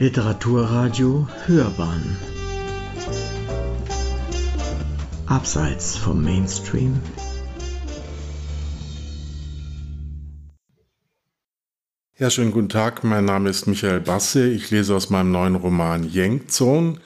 Literaturradio Hörbahn Abseits vom Mainstream Ja, schönen guten Tag. Mein Name ist Michael Basse. Ich lese aus meinem neuen Roman Yangzone.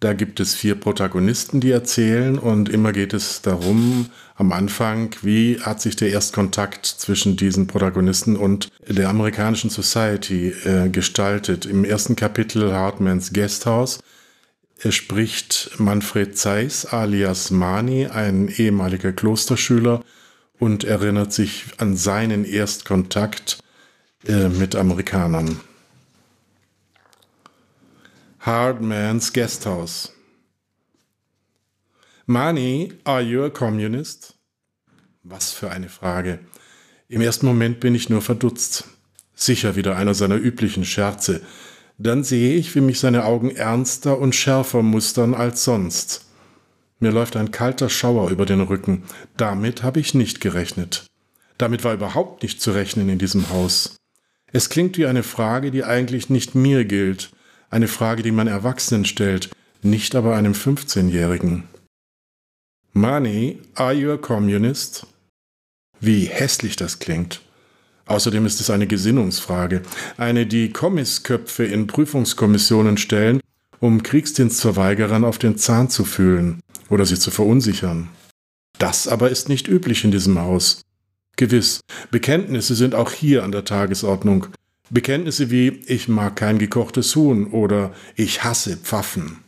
Da gibt es vier Protagonisten, die erzählen und immer geht es darum, am Anfang, wie hat sich der Erstkontakt zwischen diesen Protagonisten und der amerikanischen Society äh, gestaltet. Im ersten Kapitel Hartmans Guesthouse spricht Manfred Zeiss alias Mani, ein ehemaliger Klosterschüler, und erinnert sich an seinen Erstkontakt äh, mit Amerikanern. Hardman's Guesthouse. Mani, are you a communist? Was für eine Frage. Im ersten Moment bin ich nur verdutzt. Sicher wieder einer seiner üblichen Scherze. Dann sehe ich, wie mich seine Augen ernster und schärfer mustern als sonst. Mir läuft ein kalter Schauer über den Rücken. Damit habe ich nicht gerechnet. Damit war überhaupt nicht zu rechnen in diesem Haus. Es klingt wie eine Frage, die eigentlich nicht mir gilt, eine Frage, die man Erwachsenen stellt, nicht aber einem 15-Jährigen. Money, are you a communist? Wie hässlich das klingt. Außerdem ist es eine Gesinnungsfrage, eine, die Kommisköpfe in Prüfungskommissionen stellen, um Kriegsdienstverweigerern auf den Zahn zu fühlen oder sie zu verunsichern. Das aber ist nicht üblich in diesem Haus. Gewiss, Bekenntnisse sind auch hier an der Tagesordnung, Bekenntnisse wie ich mag kein gekochtes Huhn oder ich hasse Pfaffen.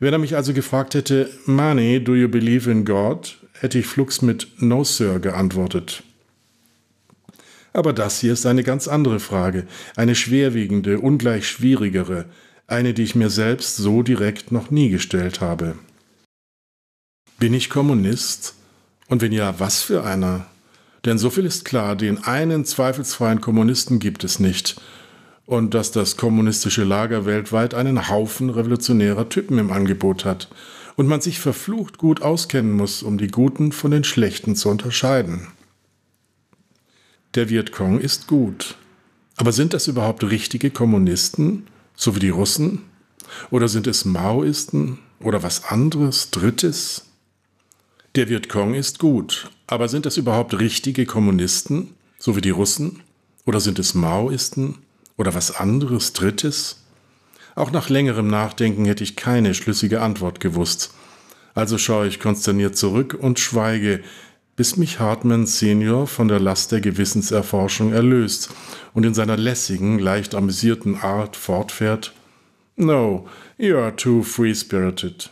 Wenn er mich also gefragt hätte, Money, do you believe in God? hätte ich flugs mit No, Sir geantwortet. Aber das hier ist eine ganz andere Frage, eine schwerwiegende, ungleich schwierigere, eine, die ich mir selbst so direkt noch nie gestellt habe. Bin ich Kommunist? Und wenn ja, was für einer? Denn so viel ist klar, den einen zweifelsfreien Kommunisten gibt es nicht. Und dass das kommunistische Lager weltweit einen Haufen revolutionärer Typen im Angebot hat. Und man sich verflucht gut auskennen muss, um die Guten von den Schlechten zu unterscheiden. Der Vietcong ist gut. Aber sind das überhaupt richtige Kommunisten, so wie die Russen? Oder sind es Maoisten oder was anderes, Drittes? Der Vietcong ist gut, aber sind das überhaupt richtige Kommunisten, so wie die Russen? Oder sind es Maoisten? Oder was anderes, Drittes? Auch nach längerem Nachdenken hätte ich keine schlüssige Antwort gewusst. Also schaue ich konsterniert zurück und schweige, bis mich Hartmann Senior von der Last der Gewissenserforschung erlöst und in seiner lässigen, leicht amüsierten Art fortfährt. No, you are too free-spirited.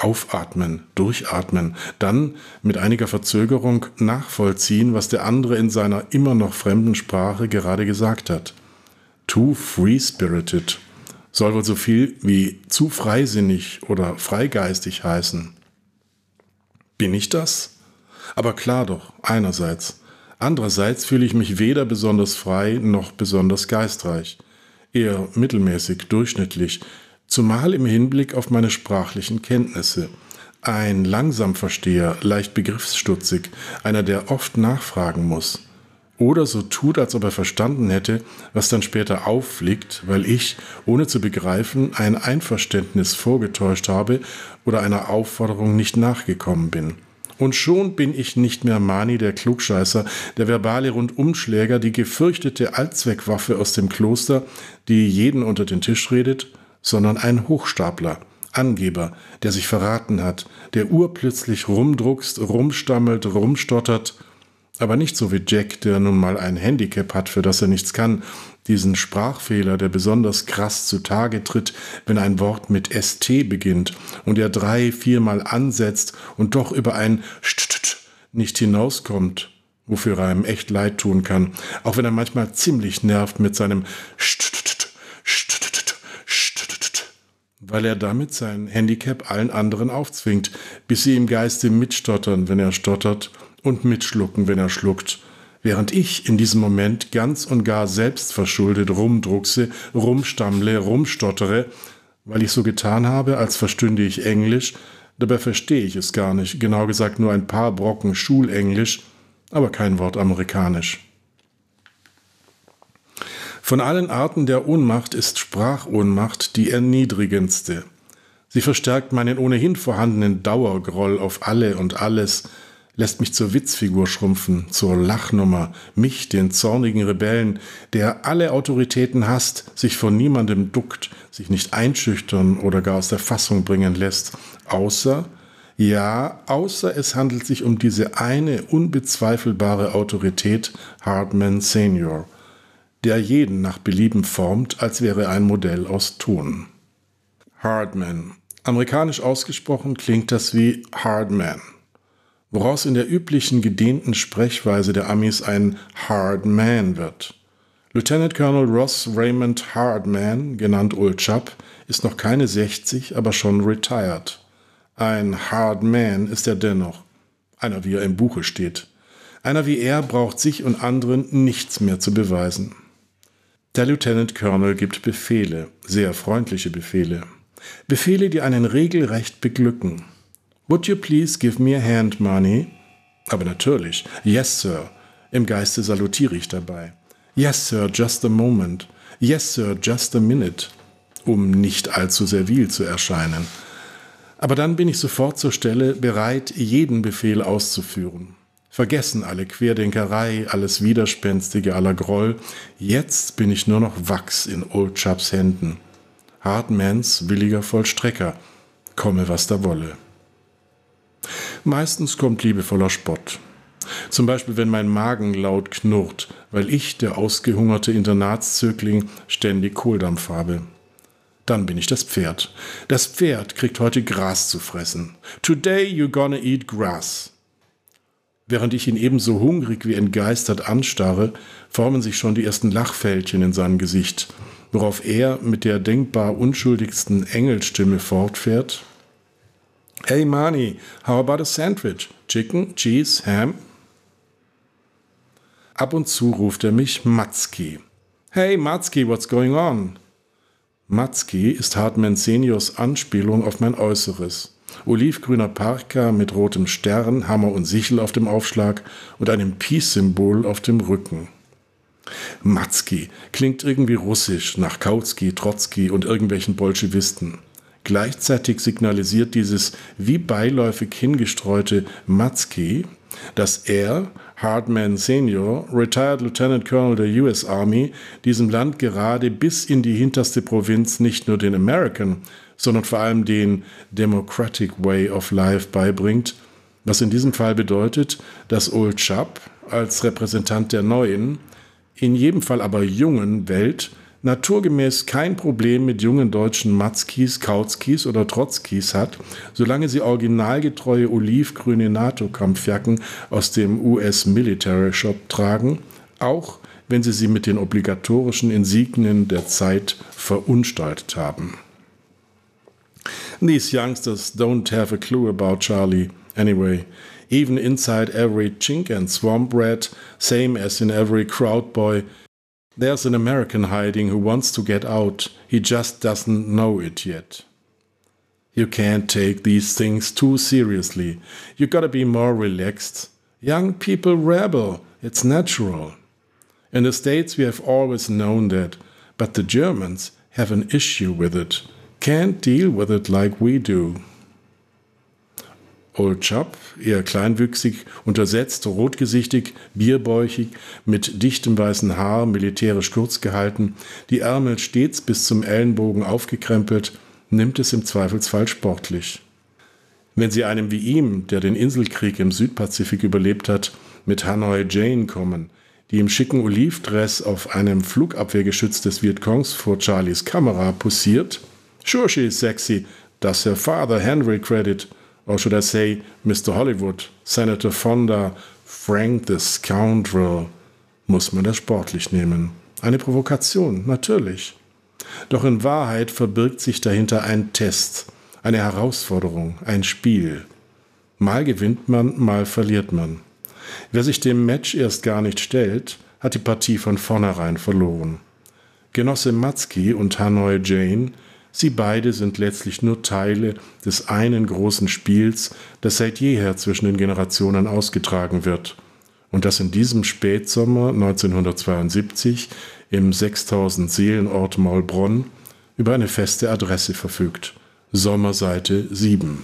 Aufatmen, durchatmen, dann mit einiger Verzögerung nachvollziehen, was der andere in seiner immer noch fremden Sprache gerade gesagt hat. Too free-spirited soll wohl so viel wie zu freisinnig oder freigeistig heißen. Bin ich das? Aber klar doch, einerseits. Andererseits fühle ich mich weder besonders frei noch besonders geistreich. Eher mittelmäßig, durchschnittlich, zumal im Hinblick auf meine sprachlichen Kenntnisse. Ein Langsamversteher, leicht begriffsstutzig, einer, der oft nachfragen muss. Oder so tut, als ob er verstanden hätte, was dann später auffliegt, weil ich, ohne zu begreifen, ein Einverständnis vorgetäuscht habe oder einer Aufforderung nicht nachgekommen bin. Und schon bin ich nicht mehr Mani, der Klugscheißer, der verbale Rundumschläger, die gefürchtete Allzweckwaffe aus dem Kloster, die jeden unter den Tisch redet, sondern ein Hochstapler, Angeber, der sich verraten hat, der urplötzlich rumdruckst, rumstammelt, rumstottert, aber nicht so wie Jack, der nun mal ein Handicap hat, für das er nichts kann, diesen Sprachfehler, der besonders krass zutage tritt, wenn ein Wort mit ST beginnt und er drei, viermal ansetzt und doch über ein St nicht hinauskommt, wofür er einem echt leid tun kann, auch wenn er manchmal ziemlich nervt mit seinem St weil er damit sein Handicap allen anderen aufzwingt, bis sie im Geiste mitstottern, wenn er stottert, und mitschlucken, wenn er schluckt, während ich in diesem Moment ganz und gar selbstverschuldet rumdruckse, rumstammle, rumstottere, weil ich so getan habe, als verstünde ich Englisch, dabei verstehe ich es gar nicht, genau gesagt nur ein paar Brocken Schulenglisch, aber kein Wort Amerikanisch. Von allen Arten der Ohnmacht ist Sprachohnmacht die erniedrigendste. Sie verstärkt meinen ohnehin vorhandenen Dauergroll auf alle und alles, lässt mich zur Witzfigur schrumpfen, zur Lachnummer, mich, den zornigen Rebellen, der alle Autoritäten hasst, sich vor niemandem duckt, sich nicht einschüchtern oder gar aus der Fassung bringen lässt, außer, ja, außer es handelt sich um diese eine unbezweifelbare Autorität Hartman Senior, der jeden nach Belieben formt, als wäre ein Modell aus Ton. Hardman. Amerikanisch ausgesprochen klingt das wie Hardman woraus in der üblichen gedehnten Sprechweise der Amis ein Hard Man wird. Lieutenant Colonel Ross Raymond Hardman, genannt Old Chap, ist noch keine 60, aber schon retired. Ein Hard Man ist er dennoch. Einer, wie er im Buche steht. Einer wie er braucht sich und anderen nichts mehr zu beweisen. Der Lieutenant Colonel gibt Befehle, sehr freundliche Befehle. Befehle, die einen regelrecht beglücken. Would you please give me a hand, Money? Aber natürlich. Yes, Sir. Im Geiste salutiere ich dabei. Yes, Sir, just a moment. Yes, Sir, just a minute. Um nicht allzu servil zu erscheinen. Aber dann bin ich sofort zur Stelle, bereit, jeden Befehl auszuführen. Vergessen alle Querdenkerei, alles Widerspenstige, aller Groll. Jetzt bin ich nur noch Wachs in Old Chaps Händen. Hartmans williger Vollstrecker. Komme, was da wolle. Meistens kommt liebevoller Spott. Zum Beispiel, wenn mein Magen laut knurrt, weil ich, der ausgehungerte Internatszögling, ständig Kohldampf habe. Dann bin ich das Pferd. Das Pferd kriegt heute Gras zu fressen. Today you're gonna eat grass. Während ich ihn ebenso hungrig wie entgeistert anstarre, formen sich schon die ersten Lachfältchen in seinem Gesicht, worauf er mit der denkbar unschuldigsten Engelstimme fortfährt. Hey Mani, how about a sandwich? Chicken, cheese, ham? Ab und zu ruft er mich Matzki. Hey Matzki, what's going on? Matzki ist Hartmann Seniors Anspielung auf mein Äußeres. Olivgrüner Parka mit rotem Stern, Hammer und Sichel auf dem Aufschlag und einem Peace-Symbol auf dem Rücken. Matzki klingt irgendwie russisch nach Kautsky, Trotzki und irgendwelchen Bolschewisten. Gleichzeitig signalisiert dieses wie beiläufig hingestreute Matzki, dass er, Hardman Senior, Retired Lieutenant Colonel der US Army, diesem Land gerade bis in die hinterste Provinz nicht nur den American, sondern vor allem den Democratic Way of Life beibringt, was in diesem Fall bedeutet, dass Old Chap als Repräsentant der neuen, in jedem Fall aber jungen Welt naturgemäß kein Problem mit jungen deutschen Matzkis, Kautskis oder Trotzkis hat, solange sie originalgetreue olivgrüne NATO-Kampfjacken aus dem US Military Shop tragen, auch wenn sie sie mit den obligatorischen Insignien der Zeit verunstaltet haben. These youngsters don't have a clue about Charlie. Anyway, even inside every chink and swamp rat, same as in every crowd boy, There's an American hiding who wants to get out. He just doesn't know it yet. You can't take these things too seriously. You gotta be more relaxed. Young people rebel. It's natural. In the States, we have always known that, but the Germans have an issue with it. Can't deal with it like we do. Old Chap, eher kleinwüchsig, untersetzt, rotgesichtig, bierbäuchig, mit dichtem weißen Haar, militärisch kurz gehalten, die Ärmel stets bis zum Ellenbogen aufgekrempelt, nimmt es im Zweifelsfall sportlich. Wenn Sie einem wie ihm, der den Inselkrieg im Südpazifik überlebt hat, mit Hanoi Jane kommen, die im schicken Olivdress auf einem Flugabwehrgeschütz des Vietcongs vor Charlies Kamera posiert, sure she is sexy, does her father Henry credit, or should I say Mr. Hollywood, Senator Fonda, Frank the Scoundrel, muss man das sportlich nehmen. Eine Provokation, natürlich. Doch in Wahrheit verbirgt sich dahinter ein Test, eine Herausforderung, ein Spiel. Mal gewinnt man, mal verliert man. Wer sich dem Match erst gar nicht stellt, hat die Partie von vornherein verloren. Genosse Matzki und Hanoi Jane Sie beide sind letztlich nur Teile des einen großen Spiels, das seit jeher zwischen den Generationen ausgetragen wird. und das in diesem Spätsommer 1972 im 6000 Seelenort Maulbronn über eine feste Adresse verfügt. Sommerseite 7.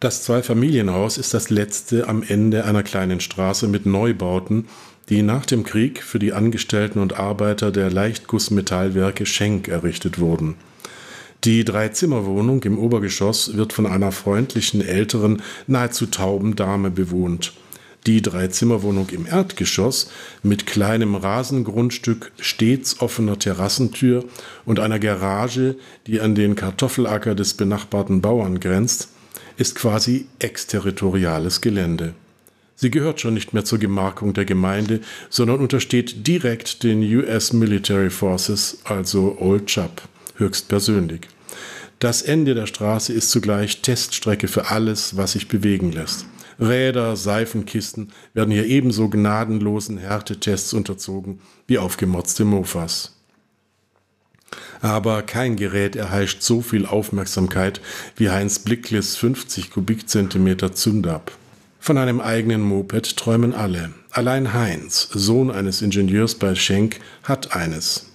Das Zweifamilienhaus ist das letzte am Ende einer kleinen Straße mit Neubauten, die nach dem Krieg für die Angestellten und Arbeiter der Leichtgussmetallwerke Schenk errichtet wurden. Die Dreizimmerwohnung im Obergeschoss wird von einer freundlichen, älteren, nahezu tauben Dame bewohnt. Die Dreizimmerwohnung im Erdgeschoss mit kleinem Rasengrundstück, stets offener Terrassentür und einer Garage, die an den Kartoffelacker des benachbarten Bauern grenzt, ist quasi exterritoriales Gelände. Sie gehört schon nicht mehr zur Gemarkung der Gemeinde, sondern untersteht direkt den US Military Forces, also Old Chap höchstpersönlich. Das Ende der Straße ist zugleich Teststrecke für alles, was sich bewegen lässt. Räder, Seifenkisten werden hier ebenso gnadenlosen Härtetests unterzogen wie aufgemotzte Mofas. Aber kein Gerät erheischt so viel Aufmerksamkeit wie Heinz Blicklis 50 Kubikzentimeter Zündab. Von einem eigenen Moped träumen alle. Allein Heinz, Sohn eines Ingenieurs bei Schenk, hat eines.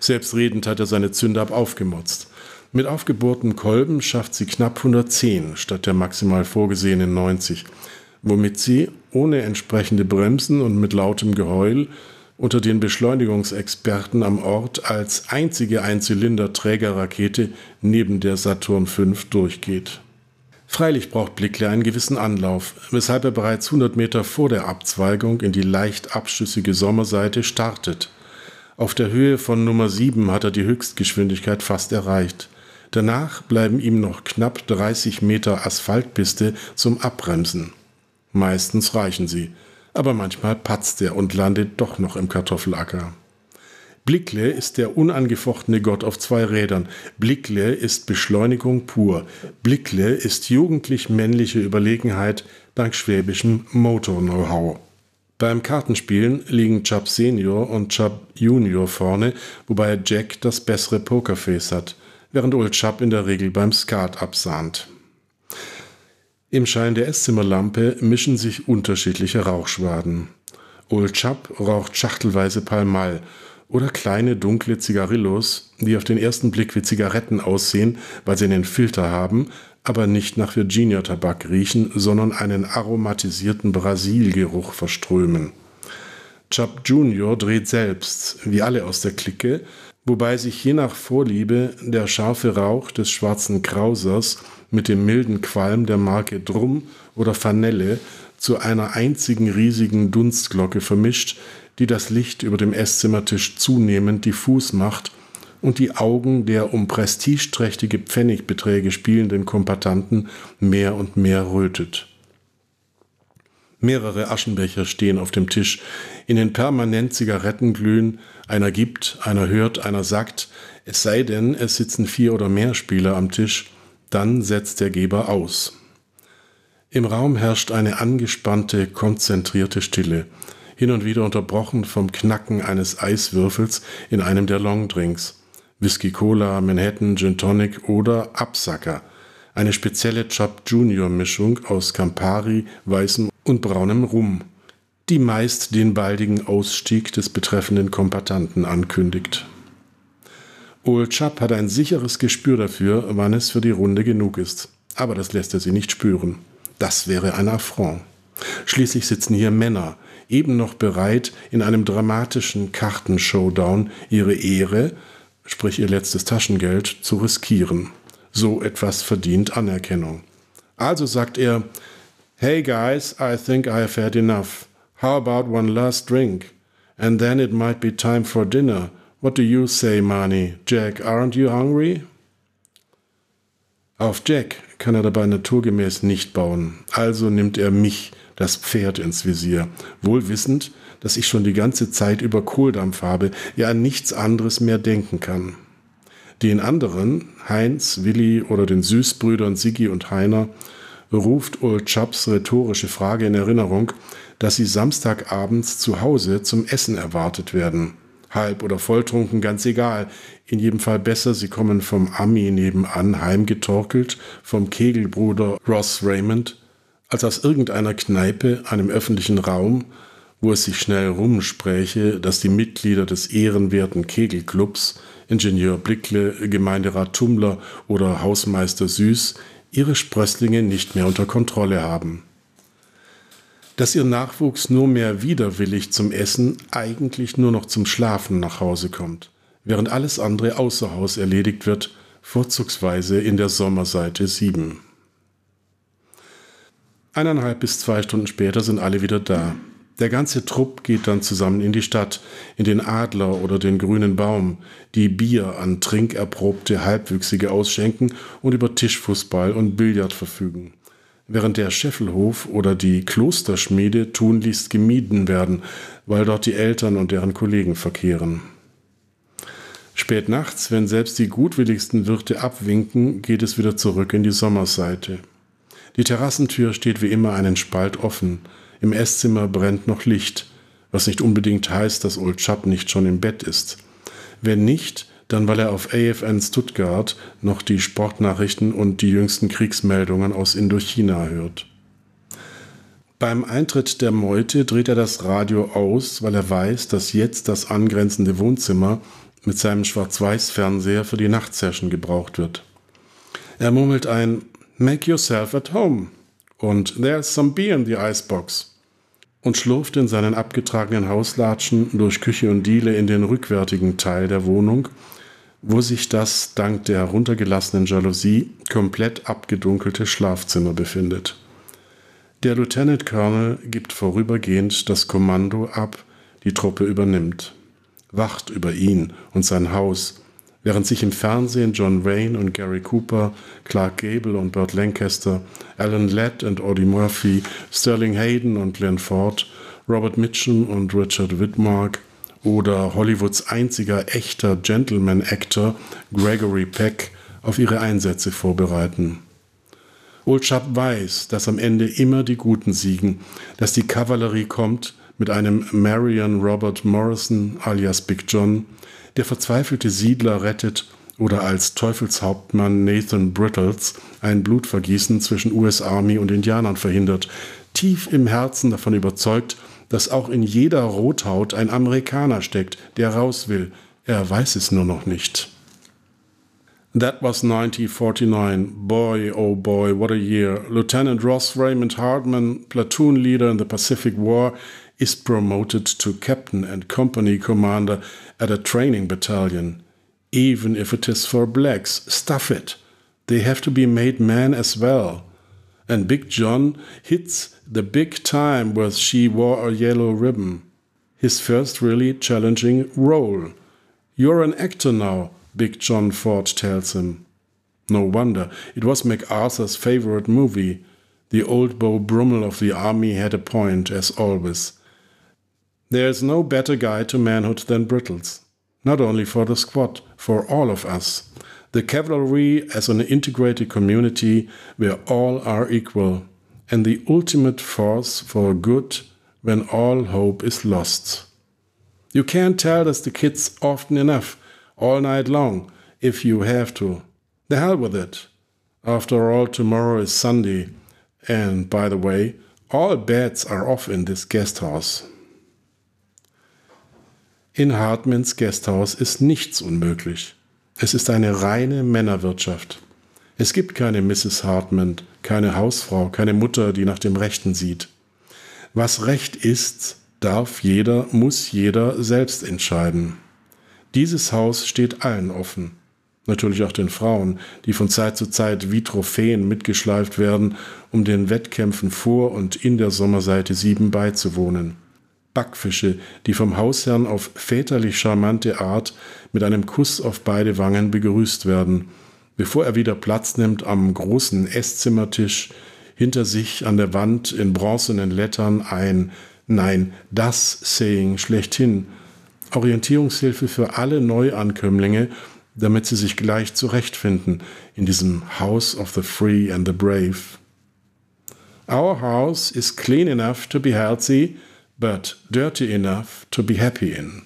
Selbstredend hat er seine Zündab aufgemotzt. Mit aufgebohrten Kolben schafft sie knapp 110 statt der maximal vorgesehenen 90, womit sie ohne entsprechende Bremsen und mit lautem Geheul unter den Beschleunigungsexperten am Ort als einzige Einzylinder-Trägerrakete neben der Saturn V durchgeht. Freilich braucht Blickle einen gewissen Anlauf, weshalb er bereits 100 Meter vor der Abzweigung in die leicht abschüssige Sommerseite startet. Auf der Höhe von Nummer 7 hat er die Höchstgeschwindigkeit fast erreicht. Danach bleiben ihm noch knapp 30 Meter Asphaltpiste zum Abbremsen. Meistens reichen sie, aber manchmal patzt er und landet doch noch im Kartoffelacker. Blickle ist der unangefochtene Gott auf zwei Rädern. Blickle ist Beschleunigung pur. Blickle ist jugendlich männliche Überlegenheit dank schwäbischem Motor-Know-how. Beim Kartenspielen liegen Chubb Senior und Chubb Junior vorne, wobei Jack das bessere Pokerface hat, während Old Chubb in der Regel beim Skat absahnt. Im Schein der Esszimmerlampe mischen sich unterschiedliche Rauchschwaden. Old Chubb raucht schachtelweise Palmal oder kleine dunkle Zigarillos, die auf den ersten Blick wie Zigaretten aussehen, weil sie einen Filter haben, aber nicht nach Virginia-Tabak riechen, sondern einen aromatisierten Brasilgeruch verströmen. Chubb Jr. dreht selbst, wie alle aus der Clique, wobei sich je nach Vorliebe der scharfe Rauch des schwarzen Krausers mit dem milden Qualm der Marke Drum oder Fanelle zu einer einzigen riesigen Dunstglocke vermischt, die das Licht über dem Esszimmertisch zunehmend diffus macht und die Augen der um prestigeträchtige Pfennigbeträge spielenden Kompatanten mehr und mehr rötet. Mehrere Aschenbecher stehen auf dem Tisch, in den permanent Zigaretten glühen, einer gibt, einer hört, einer sagt, es sei denn, es sitzen vier oder mehr Spieler am Tisch, dann setzt der Geber aus. Im Raum herrscht eine angespannte, konzentrierte Stille, hin und wieder unterbrochen vom Knacken eines Eiswürfels in einem der Longdrinks. Whisky Cola, Manhattan, Gin Tonic oder Absacker. Eine spezielle Chub Junior Mischung aus Campari, weißem und braunem Rum, die meist den baldigen Ausstieg des betreffenden Kompatanten ankündigt. Old Chub hat ein sicheres Gespür dafür, wann es für die Runde genug ist. Aber das lässt er sie nicht spüren. Das wäre ein Affront. Schließlich sitzen hier Männer, eben noch bereit, in einem dramatischen Kartenshowdown ihre Ehre sprich ihr letztes Taschengeld, zu riskieren. So etwas verdient Anerkennung. Also sagt er, Hey guys, I think I have had enough. How about one last drink? And then it might be time for dinner. What do you say, Marnie? Jack, aren't you hungry? Auf Jack kann er dabei naturgemäß nicht bauen, also nimmt er mich, das Pferd, ins Visier, wohl wissend, dass ich schon die ganze Zeit über Kohldampf habe, ja an nichts anderes mehr denken kann. Den anderen, Heinz, Willi oder den Süßbrüdern Siggi und Heiner, ruft Old Chaps rhetorische Frage in Erinnerung, dass sie Samstagabends zu Hause zum Essen erwartet werden. Halb oder volltrunken, ganz egal. In jedem Fall besser, sie kommen vom Ami nebenan heimgetorkelt, vom Kegelbruder Ross Raymond, als aus irgendeiner Kneipe, einem öffentlichen Raum wo es sich schnell rumspräche, dass die Mitglieder des ehrenwerten Kegelclubs, Ingenieur Blickle, Gemeinderat Tummler oder Hausmeister Süß, ihre Sprösslinge nicht mehr unter Kontrolle haben. Dass ihr Nachwuchs nur mehr widerwillig zum Essen, eigentlich nur noch zum Schlafen nach Hause kommt, während alles andere außer Haus erledigt wird, vorzugsweise in der Sommerseite 7. Eineinhalb bis zwei Stunden später sind alle wieder da. Der ganze Trupp geht dann zusammen in die Stadt, in den Adler oder den grünen Baum, die Bier an trinkerprobte Halbwüchsige ausschenken und über Tischfußball und Billard verfügen. Während der Scheffelhof oder die Klosterschmiede tunlichst gemieden werden, weil dort die Eltern und deren Kollegen verkehren. Spät nachts, wenn selbst die gutwilligsten Wirte abwinken, geht es wieder zurück in die Sommerseite. Die Terrassentür steht wie immer einen Spalt offen. Im Esszimmer brennt noch Licht, was nicht unbedingt heißt, dass Old Chap nicht schon im Bett ist. Wenn nicht, dann weil er auf AFN Stuttgart noch die Sportnachrichten und die jüngsten Kriegsmeldungen aus Indochina hört. Beim Eintritt der Meute dreht er das Radio aus, weil er weiß, dass jetzt das angrenzende Wohnzimmer mit seinem Schwarz-Weiß-Fernseher für die Nachtsession gebraucht wird. Er murmelt ein Make yourself at home und There's some beer in the icebox und schlurft in seinen abgetragenen Hauslatschen durch Küche und Diele in den rückwärtigen Teil der Wohnung, wo sich das dank der heruntergelassenen Jalousie komplett abgedunkelte Schlafzimmer befindet. Der Lieutenant Colonel gibt vorübergehend das Kommando ab, die Truppe übernimmt, wacht über ihn und sein Haus während sich im Fernsehen John Wayne und Gary Cooper, Clark Gable und Burt Lancaster, Alan Ladd und Audie Murphy, Sterling Hayden und Glenn Ford, Robert Mitchum und Richard Whitmark oder Hollywoods einziger echter Gentleman-Actor Gregory Peck auf ihre Einsätze vorbereiten. Old Chap weiß, dass am Ende immer die Guten siegen, dass die Kavallerie kommt mit einem Marion Robert Morrison alias Big John, der verzweifelte Siedler rettet oder als Teufelshauptmann Nathan Brittles ein Blutvergießen zwischen US Army und Indianern verhindert, tief im Herzen davon überzeugt, dass auch in jeder Rothaut ein Amerikaner steckt, der raus will. Er weiß es nur noch nicht. That was 1949. Boy, oh boy, what a year. Lieutenant Ross Raymond Hartman, platoon leader in the Pacific War, is promoted to captain and company commander at a training battalion. Even if it is for blacks, stuff it. They have to be made men as well. And Big John hits the big time with She Wore a Yellow Ribbon. His first really challenging role. You're an actor now, Big John Ford tells him. No wonder, it was MacArthur's favorite movie. The old Beau Brummel of the army had a point, as always. There is no better guide to manhood than Brittles. Not only for the squad, for all of us. The cavalry as an integrated community where all are equal, and the ultimate force for good when all hope is lost. You can't tell this to kids often enough, all night long, if you have to. The hell with it. After all, tomorrow is Sunday, and by the way, all beds are off in this guest house. In Hartmans Gasthaus ist nichts unmöglich. Es ist eine reine Männerwirtschaft. Es gibt keine Mrs. Hartman, keine Hausfrau, keine Mutter, die nach dem Rechten sieht. Was Recht ist, darf jeder, muss jeder selbst entscheiden. Dieses Haus steht allen offen. Natürlich auch den Frauen, die von Zeit zu Zeit wie Trophäen mitgeschleift werden, um den Wettkämpfen vor und in der Sommerseite 7 beizuwohnen. Backfische, die vom Hausherrn auf väterlich charmante Art mit einem Kuss auf beide Wangen begrüßt werden, bevor er wieder Platz nimmt am großen Esszimmertisch, hinter sich an der Wand in bronzenen Lettern ein Nein, das Saying schlechthin, Orientierungshilfe für alle Neuankömmlinge, damit sie sich gleich zurechtfinden in diesem House of the Free and the Brave. Our house is clean enough to be healthy, but dirty enough to be happy in.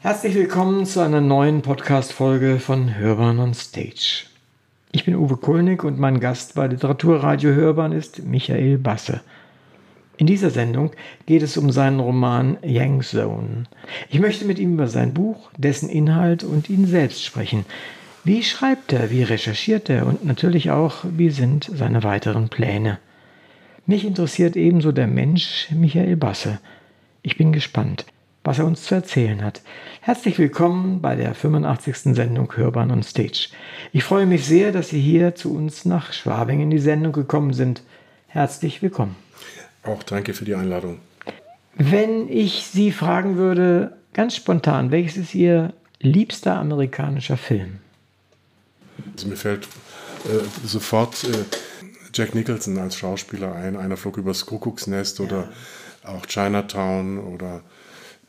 Herzlich willkommen zu einer neuen Podcast-Folge von Hörbahn on Stage. Ich bin Uwe Kulnig und mein Gast bei Literaturradio Hörbahn ist Michael Basse. In dieser Sendung geht es um seinen Roman Yang Zone. Ich möchte mit ihm über sein Buch, dessen Inhalt und ihn selbst sprechen. Wie schreibt er, wie recherchiert er und natürlich auch, wie sind seine weiteren Pläne. Mich interessiert ebenso der Mensch Michael Basse. Ich bin gespannt, was er uns zu erzählen hat. Herzlich willkommen bei der 85. Sendung Hörbahn on Stage. Ich freue mich sehr, dass Sie hier zu uns nach Schwabing in die Sendung gekommen sind. Herzlich willkommen. Auch danke für die Einladung. Wenn ich Sie fragen würde, ganz spontan, welches ist Ihr liebster amerikanischer Film? Also mir fällt äh, sofort äh, Jack Nicholson als Schauspieler ein. Einer flog übers Kuckucksnest oder ja. auch Chinatown oder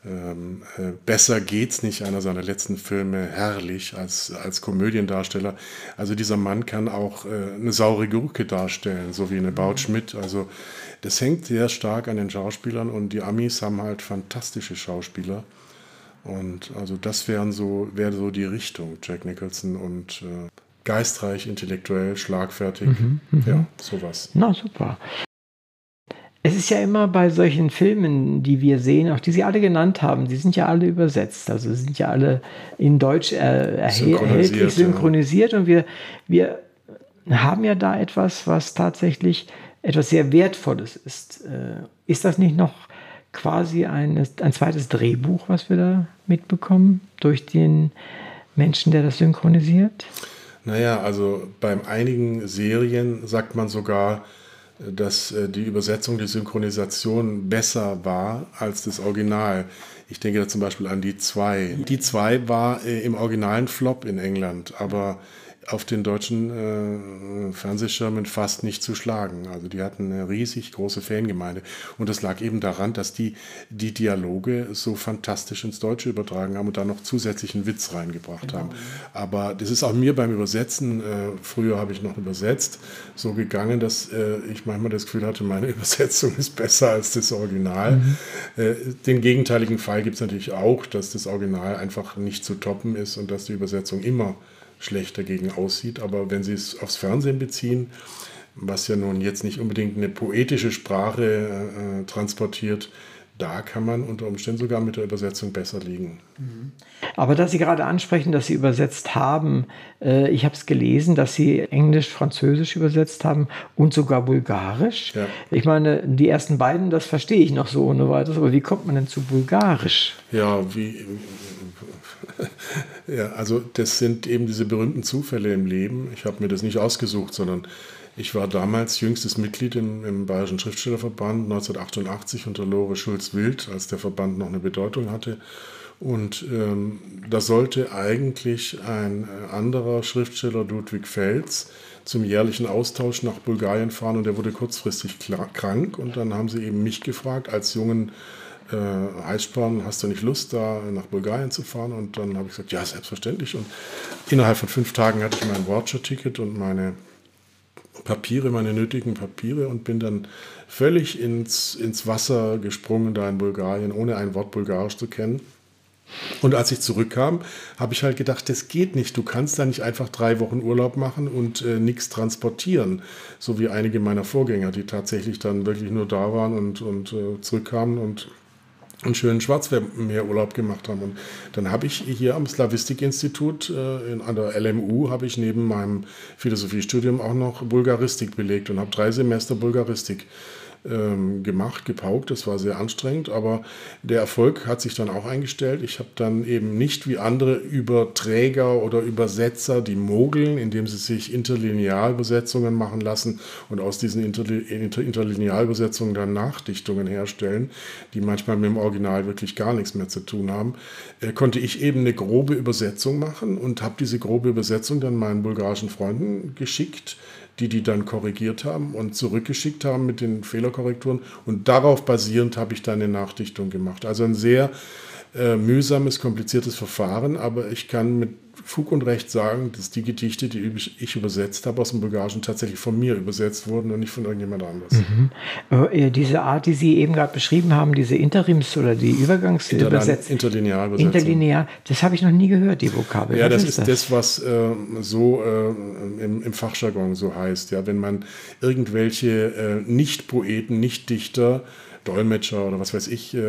ähm, äh, Besser geht's nicht, einer seiner letzten Filme, herrlich als, als Komödiendarsteller. Also dieser Mann kann auch äh, eine saure Gurke darstellen, so wie eine Baut Schmidt. Also das hängt sehr stark an den Schauspielern und die Amis haben halt fantastische Schauspieler. Und also das wären so, wäre so die Richtung, Jack Nicholson und äh, geistreich, intellektuell, schlagfertig. Mhm, mh. Ja, sowas. Na super. Es ist ja immer bei solchen Filmen, die wir sehen, auch die Sie alle genannt haben, die sind ja alle übersetzt. Also sind ja alle in Deutsch äh, erhältlich synchronisiert. Ja. Und wir, wir haben ja da etwas, was tatsächlich etwas sehr Wertvolles ist. Äh, ist das nicht noch quasi ein, ein zweites Drehbuch, was wir da mitbekommen durch den Menschen, der das synchronisiert? Naja, also bei einigen Serien sagt man sogar, dass äh, die Übersetzung, die Synchronisation besser war als das Original. Ich denke da zum Beispiel an die 2. Die 2 war äh, im originalen Flop in England, aber auf den deutschen äh, Fernsehschirmen fast nicht zu schlagen. Also die hatten eine riesig große Fangemeinde. Und das lag eben daran, dass die die Dialoge so fantastisch ins Deutsche übertragen haben und da noch zusätzlichen Witz reingebracht genau. haben. Aber das ist auch mir beim Übersetzen, äh, früher habe ich noch übersetzt, so gegangen, dass äh, ich manchmal das Gefühl hatte, meine Übersetzung ist besser als das Original. Mhm. Äh, den gegenteiligen Fall gibt es natürlich auch, dass das Original einfach nicht zu toppen ist und dass die Übersetzung immer schlecht dagegen aussieht. Aber wenn Sie es aufs Fernsehen beziehen, was ja nun jetzt nicht unbedingt eine poetische Sprache äh, transportiert, da kann man unter Umständen sogar mit der Übersetzung besser liegen. Mhm. Aber dass Sie gerade ansprechen, dass Sie übersetzt haben, äh, ich habe es gelesen, dass Sie Englisch, Französisch übersetzt haben und sogar Bulgarisch. Ja. Ich meine, die ersten beiden, das verstehe ich noch so ohne weiteres, aber wie kommt man denn zu Bulgarisch? Ja, wie, ja, also das sind eben diese berühmten Zufälle im Leben. Ich habe mir das nicht ausgesucht, sondern ich war damals jüngstes Mitglied im, im Bayerischen Schriftstellerverband 1988 unter Lore Schulz-Wild, als der Verband noch eine Bedeutung hatte. Und ähm, da sollte eigentlich ein äh, anderer Schriftsteller, Ludwig Fels, zum jährlichen Austausch nach Bulgarien fahren und er wurde kurzfristig krank. Und dann haben sie eben mich gefragt, als jungen äh, Eisbahn, hast du nicht Lust, da nach Bulgarien zu fahren? Und dann habe ich gesagt, ja, selbstverständlich. Und innerhalb von fünf Tagen hatte ich mein Watcher-Ticket und meine Papiere, meine nötigen Papiere und bin dann völlig ins, ins Wasser gesprungen da in Bulgarien, ohne ein Wort Bulgarisch zu kennen. Und als ich zurückkam, habe ich halt gedacht, das geht nicht. Du kannst da nicht einfach drei Wochen Urlaub machen und äh, nichts transportieren. So wie einige meiner Vorgänger, die tatsächlich dann wirklich nur da waren und, und äh, zurückkamen und einen schönen Schwarzmeerurlaub gemacht haben. Und dann habe ich hier am Slavistikinstitut äh, an der LMU habe ich neben meinem Philosophiestudium auch noch Bulgaristik belegt und habe drei Semester Bulgaristik ähm, gemacht, gepaukt. Das war sehr anstrengend, aber der Erfolg hat sich dann auch eingestellt. Ich habe dann eben nicht wie andere Überträger oder Übersetzer, die mogeln, indem sie sich Interlinealübersetzungen machen lassen und aus diesen Interlinealübersetzungen dann Nachdichtungen herstellen, die manchmal mit dem Original wirklich gar nichts mehr zu tun haben, äh, konnte ich eben eine grobe Übersetzung machen und habe diese grobe Übersetzung dann meinen bulgarischen Freunden geschickt die die dann korrigiert haben und zurückgeschickt haben mit den Fehlerkorrekturen. Und darauf basierend habe ich dann eine Nachdichtung gemacht. Also ein sehr äh, mühsames, kompliziertes Verfahren, aber ich kann mit Fug und Recht sagen, dass die Gedichte, die ich übersetzt habe aus dem Bulgarischen, tatsächlich von mir übersetzt wurden und nicht von irgendjemand anders. Mhm. Äh, diese Art, die Sie eben gerade beschrieben haben, diese Interims- oder die Übergangsübersetzung. Interlinearübersetzung. Interlinear, das habe ich noch nie gehört, die Vokabel. Ja, was das ist das, das was äh, so äh, im, im, Fachjargon so heißt. Ja, wenn man irgendwelche äh, Nicht-Poeten, Nicht-Dichter Dolmetscher oder was weiß ich äh,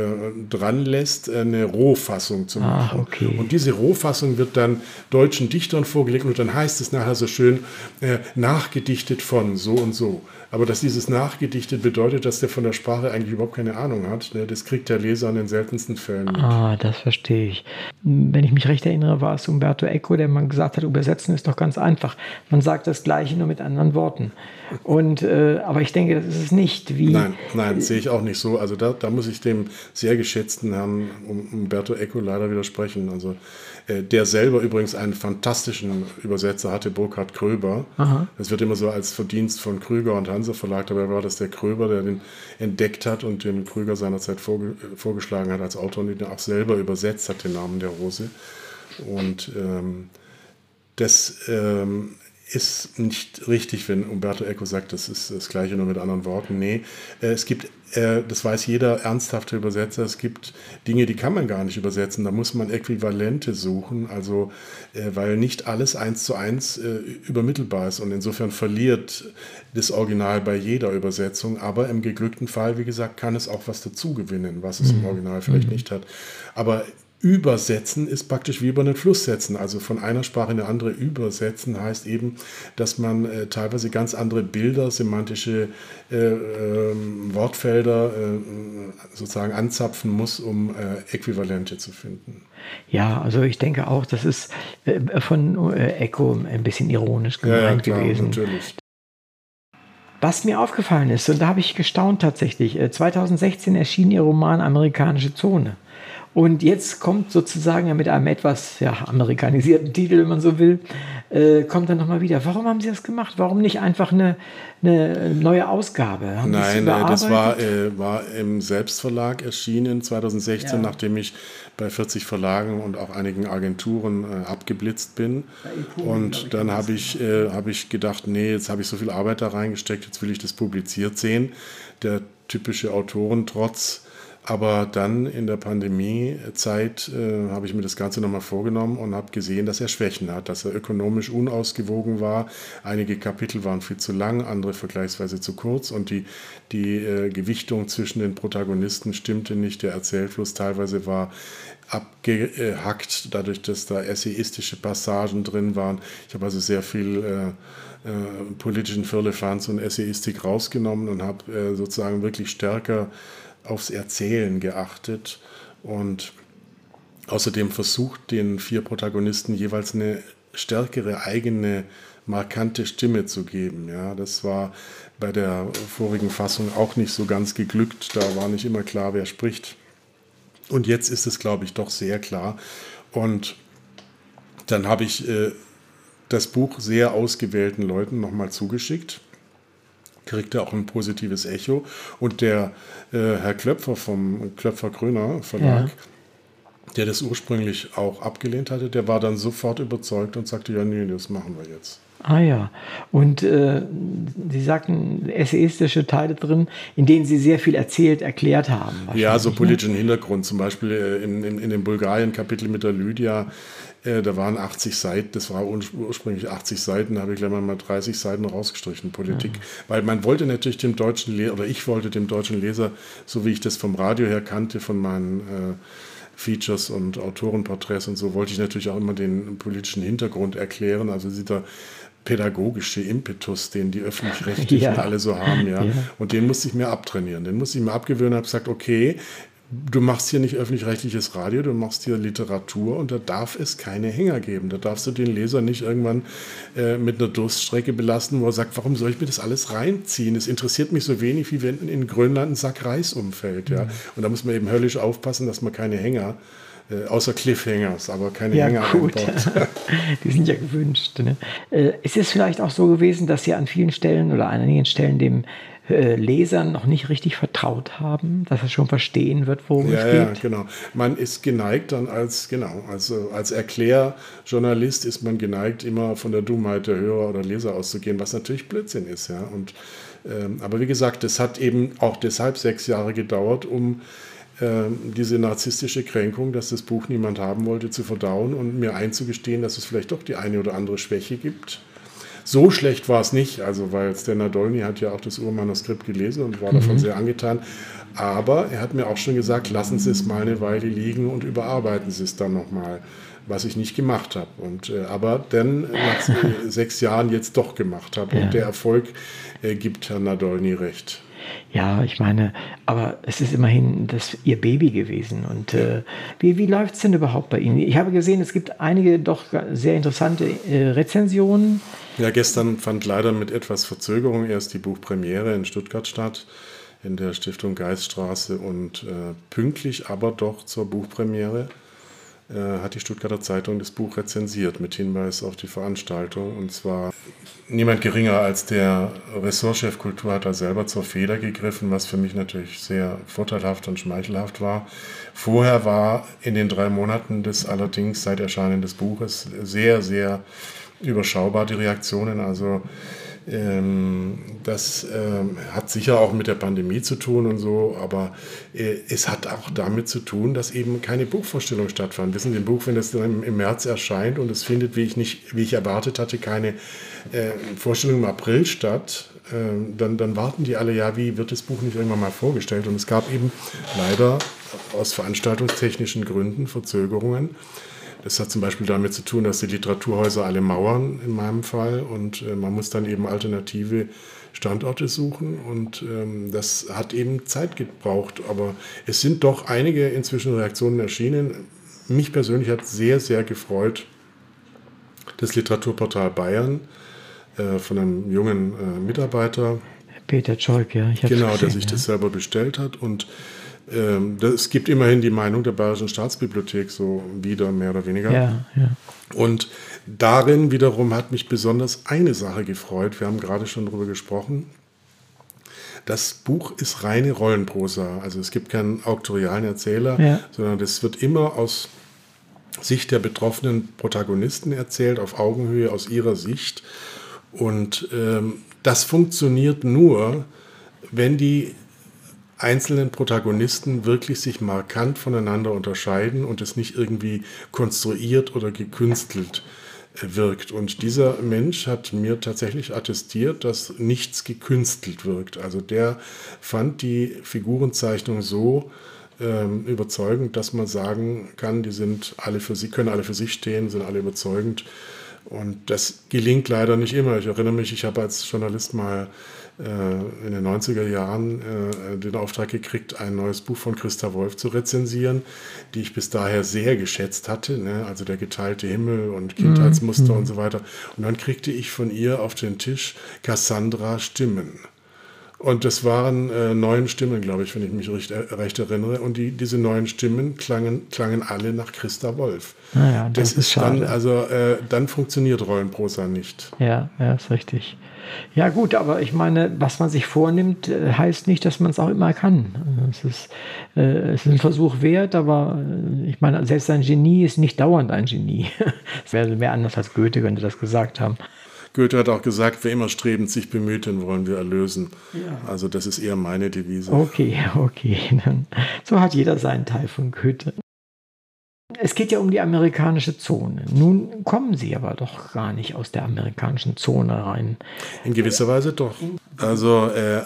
dran lässt, eine Rohfassung zu machen. Ah, okay. Und diese Rohfassung wird dann deutschen Dichtern vorgelegt und dann heißt es nachher so schön äh, nachgedichtet von so und so. Aber dass dieses nachgedichtet bedeutet, dass der von der Sprache eigentlich überhaupt keine Ahnung hat, ne, das kriegt der Leser in den seltensten Fällen mit. Ah, das verstehe ich. Wenn ich mich recht erinnere, war es Umberto Eco, der mal gesagt hat, übersetzen ist doch ganz einfach. Man sagt das Gleiche nur mit anderen Worten. Und, äh, aber ich denke, das ist es nicht. Wie, nein, nein, sehe ich auch nicht so. Also da, da muss ich dem sehr geschätzten Herrn Umberto Eco leider widersprechen. Also äh, der selber übrigens einen fantastischen Übersetzer hatte, Burkhard Kröber. Aha. Das wird immer so als Verdienst von Krüger und Hanse verlagt, aber war das der Kröber, der den entdeckt hat und den Krüger seinerzeit vorge vorgeschlagen hat als Autor und den auch selber übersetzt hat, den Namen der Rose. Und ähm, das ähm, ist nicht richtig, wenn Umberto Eco sagt, das ist das Gleiche nur mit anderen Worten. Nee, äh, es gibt, äh, das weiß jeder ernsthafte Übersetzer, es gibt Dinge, die kann man gar nicht übersetzen. Da muss man Äquivalente suchen, also äh, weil nicht alles eins zu eins übermittelbar ist und insofern verliert das Original bei jeder Übersetzung. Aber im geglückten Fall, wie gesagt, kann es auch was dazu gewinnen, was es im mhm. Original vielleicht mhm. nicht hat. Aber Übersetzen ist praktisch wie über einen Fluss setzen. Also von einer Sprache in eine andere übersetzen heißt eben, dass man äh, teilweise ganz andere Bilder, semantische äh, äh, Wortfelder äh, sozusagen anzapfen muss, um äh, Äquivalente zu finden. Ja, also ich denke auch, das ist äh, von Echo ein bisschen ironisch gemeint ja, ja, klar, gewesen. Natürlich. Was mir aufgefallen ist, und da habe ich gestaunt tatsächlich, 2016 erschien ihr Roman Amerikanische Zone. Und jetzt kommt sozusagen ja mit einem etwas ja, amerikanisierten Titel, wenn man so will, äh, kommt dann nochmal wieder. Warum haben Sie das gemacht? Warum nicht einfach eine, eine neue Ausgabe? Haben Nein, das war, äh, war im Selbstverlag erschienen 2016, ja. nachdem ich bei 40 Verlagen und auch einigen Agenturen äh, abgeblitzt bin. Und dann habe ich, äh, hab ich gedacht, nee, jetzt habe ich so viel Arbeit da reingesteckt, jetzt will ich das publiziert sehen. Der typische Autorentrotz aber dann in der Pandemiezeit äh, habe ich mir das Ganze nochmal vorgenommen und habe gesehen, dass er Schwächen hat, dass er ökonomisch unausgewogen war. Einige Kapitel waren viel zu lang, andere vergleichsweise zu kurz und die, die äh, Gewichtung zwischen den Protagonisten stimmte nicht. Der Erzählfluss teilweise war abgehackt, dadurch, dass da essayistische Passagen drin waren. Ich habe also sehr viel äh, äh, politischen Firlefanz und Essayistik rausgenommen und habe äh, sozusagen wirklich stärker aufs Erzählen geachtet und außerdem versucht, den vier Protagonisten jeweils eine stärkere eigene markante Stimme zu geben. Ja, das war bei der vorigen Fassung auch nicht so ganz geglückt. Da war nicht immer klar, wer spricht. Und jetzt ist es, glaube ich, doch sehr klar. Und dann habe ich äh, das Buch sehr ausgewählten Leuten nochmal zugeschickt kriegte auch ein positives Echo. Und der äh, Herr Klöpfer vom Klöpfer Gröner Verlag, ja. der das ursprünglich auch abgelehnt hatte, der war dann sofort überzeugt und sagte, ja, nee, das machen wir jetzt. Ah ja, und äh, Sie sagten essayistische Teile drin, in denen Sie sehr viel erzählt, erklärt haben. Ja, so ne? politischen ne? Hintergrund, zum Beispiel äh, in, in, in dem Bulgarien-Kapitel mit der Lydia äh, da waren 80 Seiten, das war ursprünglich 80 Seiten, da habe ich gleich mal 30 Seiten rausgestrichen, Politik. Mhm. Weil man wollte natürlich dem deutschen Leser, oder ich wollte dem deutschen Leser, so wie ich das vom Radio her kannte, von meinen äh, Features und Autorenporträts und so, wollte ich natürlich auch immer den politischen Hintergrund erklären. Also dieser pädagogische Impetus, den die öffentlich-rechtlichen ja. alle so haben, ja. ja. Und den musste ich mir abtrainieren. Den musste ich mir abgewöhnen, habe gesagt, okay, du machst hier nicht öffentlich-rechtliches Radio, du machst hier Literatur und da darf es keine Hänger geben. Da darfst du den Leser nicht irgendwann äh, mit einer Durststrecke belasten, wo er sagt, warum soll ich mir das alles reinziehen? Es interessiert mich so wenig, wie wenn in Grönland ein Sack Reis umfällt. Ja? Mhm. Und da muss man eben höllisch aufpassen, dass man keine Hänger äh, außer Cliffhangers, aber keine ja, Hänger gut. Die sind ja gewünscht. Ne? Äh, ist es vielleicht auch so gewesen, dass Sie an vielen Stellen oder an einigen Stellen dem äh, Lesern noch nicht richtig vertraut haben, dass er schon verstehen wird, worum ja, es geht. Ja, genau. Man ist geneigt dann als, genau, also als Erklärjournalist ist man geneigt, immer von der Dummheit der Hörer oder Leser auszugehen, was natürlich Blödsinn ist, ja. Und, ähm, aber wie gesagt, es hat eben auch deshalb sechs Jahre gedauert, um diese narzisstische Kränkung, dass das Buch niemand haben wollte, zu verdauen und mir einzugestehen, dass es vielleicht doch die eine oder andere Schwäche gibt. So schlecht war es nicht, also weil Stan Nadolny hat ja auch das Urmanuskript gelesen und war mhm. davon sehr angetan. Aber er hat mir auch schon gesagt, lassen Sie es mal eine Weile liegen und überarbeiten Sie es dann nochmal, was ich nicht gemacht habe. Und, äh, aber dann nach sechs Jahren jetzt doch gemacht habe. Ja. Und der Erfolg äh, gibt Herrn Nadolny recht. Ja, ich meine, aber es ist immerhin das ihr Baby gewesen. Und äh, wie, wie läuft es denn überhaupt bei Ihnen? Ich habe gesehen, es gibt einige doch sehr interessante äh, Rezensionen. Ja, gestern fand leider mit etwas Verzögerung erst die Buchpremiere in Stuttgart statt, in der Stiftung Geiststraße und äh, pünktlich aber doch zur Buchpremiere hat die Stuttgarter Zeitung das Buch rezensiert mit Hinweis auf die Veranstaltung. Und zwar niemand geringer als der Ressortchef Kultur hat da selber zur Feder gegriffen, was für mich natürlich sehr vorteilhaft und schmeichelhaft war. Vorher war in den drei Monaten des allerdings seit Erscheinen des Buches sehr, sehr überschaubar die Reaktionen. Also das ähm, hat sicher auch mit der Pandemie zu tun und so, aber äh, es hat auch damit zu tun, dass eben keine Buchvorstellung stattfand. Wissen Sie, ein Buch, wenn das dann im März erscheint und es findet, wie ich nicht, wie ich erwartet hatte, keine äh, Vorstellung im April statt, äh, dann, dann warten die alle, ja, wie wird das Buch nicht irgendwann mal vorgestellt? Und es gab eben leider aus veranstaltungstechnischen Gründen Verzögerungen. Das hat zum Beispiel damit zu tun, dass die Literaturhäuser alle mauern, in meinem Fall, und äh, man muss dann eben alternative Standorte suchen und ähm, das hat eben Zeit gebraucht. Aber es sind doch einige inzwischen Reaktionen erschienen. Mich persönlich hat sehr, sehr gefreut, das Literaturportal Bayern äh, von einem jungen äh, Mitarbeiter. Peter Scholk, ja. genau, gesehen, der sich ja. das selber bestellt hat und ähm, es gibt immerhin die Meinung der Bayerischen Staatsbibliothek so wieder, mehr oder weniger. Ja, ja. Und darin wiederum hat mich besonders eine Sache gefreut. Wir haben gerade schon darüber gesprochen. Das Buch ist reine Rollenprosa. Also es gibt keinen auktorialen Erzähler, ja. sondern es wird immer aus Sicht der betroffenen Protagonisten erzählt, auf Augenhöhe aus ihrer Sicht. Und ähm, das funktioniert nur, wenn die einzelnen Protagonisten wirklich sich markant voneinander unterscheiden und es nicht irgendwie konstruiert oder gekünstelt äh, wirkt. Und dieser Mensch hat mir tatsächlich attestiert, dass nichts gekünstelt wirkt. Also der fand die Figurenzeichnung so ähm, überzeugend, dass man sagen kann, die sind alle für sie, können alle für sich stehen, sind alle überzeugend. Und das gelingt leider nicht immer. Ich erinnere mich, ich habe als Journalist mal in den 90er Jahren äh, den Auftrag gekriegt, ein neues Buch von Christa Wolf zu rezensieren, die ich bis daher sehr geschätzt hatte, ne? also der geteilte Himmel und Kindheitsmuster mhm. und so weiter. Und dann kriegte ich von ihr auf den Tisch Cassandra Stimmen. Und das waren äh, neun Stimmen, glaube ich, wenn ich mich recht, äh, recht erinnere. Und die, diese neun Stimmen klangen, klangen alle nach Christa Wolf. Naja, das, das ist, ist dann, also äh, dann funktioniert Rollenprosa nicht. Ja, ja, ist richtig. Ja gut, aber ich meine, was man sich vornimmt, äh, heißt nicht, dass man es auch immer kann. Es ist, äh, es ist ein Versuch wert, aber äh, ich meine, selbst ein Genie ist nicht dauernd ein Genie. Es wäre mehr anders als Goethe, könnte das gesagt haben. Goethe hat auch gesagt, wer immer strebend sich bemüht, den wollen wir erlösen. Ja. Also das ist eher meine Devise. Okay, okay. So hat jeder seinen Teil von Goethe. Es geht ja um die amerikanische Zone. Nun kommen Sie aber doch gar nicht aus der amerikanischen Zone rein. In gewisser Weise doch. Also äh,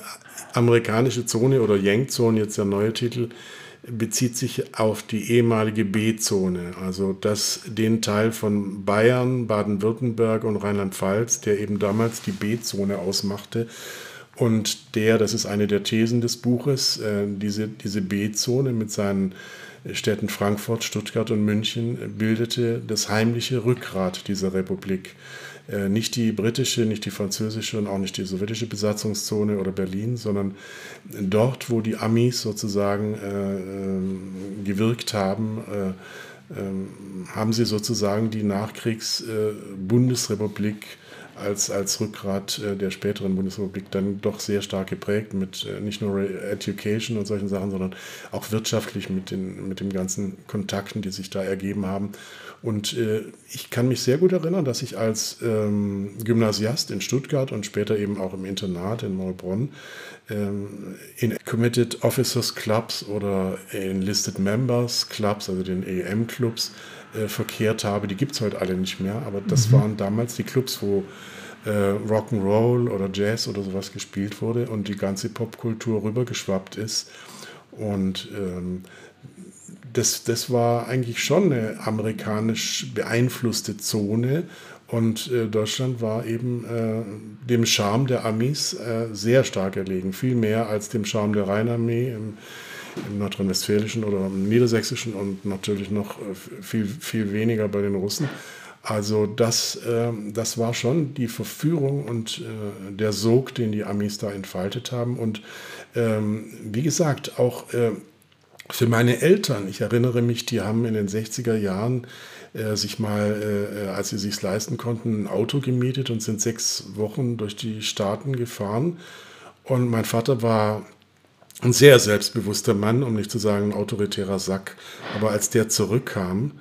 amerikanische Zone oder Yang-Zone, jetzt der neue Titel, bezieht sich auf die ehemalige B-Zone, also das, den Teil von Bayern, Baden-Württemberg und Rheinland-Pfalz, der eben damals die B-Zone ausmachte. Und der, das ist eine der Thesen des Buches, äh, diese, diese B-Zone mit seinen Städten Frankfurt, Stuttgart und München bildete das heimliche Rückgrat dieser Republik. Äh, nicht die britische, nicht die französische und auch nicht die sowjetische Besatzungszone oder Berlin, sondern dort, wo die Amis sozusagen äh, äh, gewirkt haben, äh, ähm, haben sie sozusagen die Nachkriegs-Bundesrepublik als, als Rückgrat äh, der späteren Bundesrepublik dann doch sehr stark geprägt mit äh, nicht nur Education und solchen Sachen, sondern auch wirtschaftlich mit den, mit den ganzen Kontakten, die sich da ergeben haben. Und äh, ich kann mich sehr gut erinnern, dass ich als ähm, Gymnasiast in Stuttgart und später eben auch im Internat in Maulbronn ähm, in Committed Officers Clubs oder Enlisted Members Clubs, also den EM-Clubs, äh, verkehrt habe. Die gibt es heute alle nicht mehr, aber das mhm. waren damals die Clubs, wo äh, Rock'n'Roll oder Jazz oder sowas gespielt wurde und die ganze Popkultur rübergeschwappt ist. Und ähm, das, das war eigentlich schon eine amerikanisch beeinflusste Zone. Und äh, Deutschland war eben äh, dem Charme der Amis äh, sehr stark erlegen. Viel mehr als dem Charme der Rheinarmee im, im nordrhein-westfälischen oder im niedersächsischen und natürlich noch äh, viel, viel weniger bei den Russen. Also das, ähm, das war schon die Verführung und äh, der Sog, den die Amis da entfaltet haben. Und ähm, wie gesagt, auch äh, für meine Eltern, ich erinnere mich, die haben in den 60er Jahren äh, sich mal, äh, als sie sich leisten konnten, ein Auto gemietet und sind sechs Wochen durch die Staaten gefahren. Und mein Vater war ein sehr selbstbewusster Mann, um nicht zu sagen ein autoritärer Sack. Aber als der zurückkam,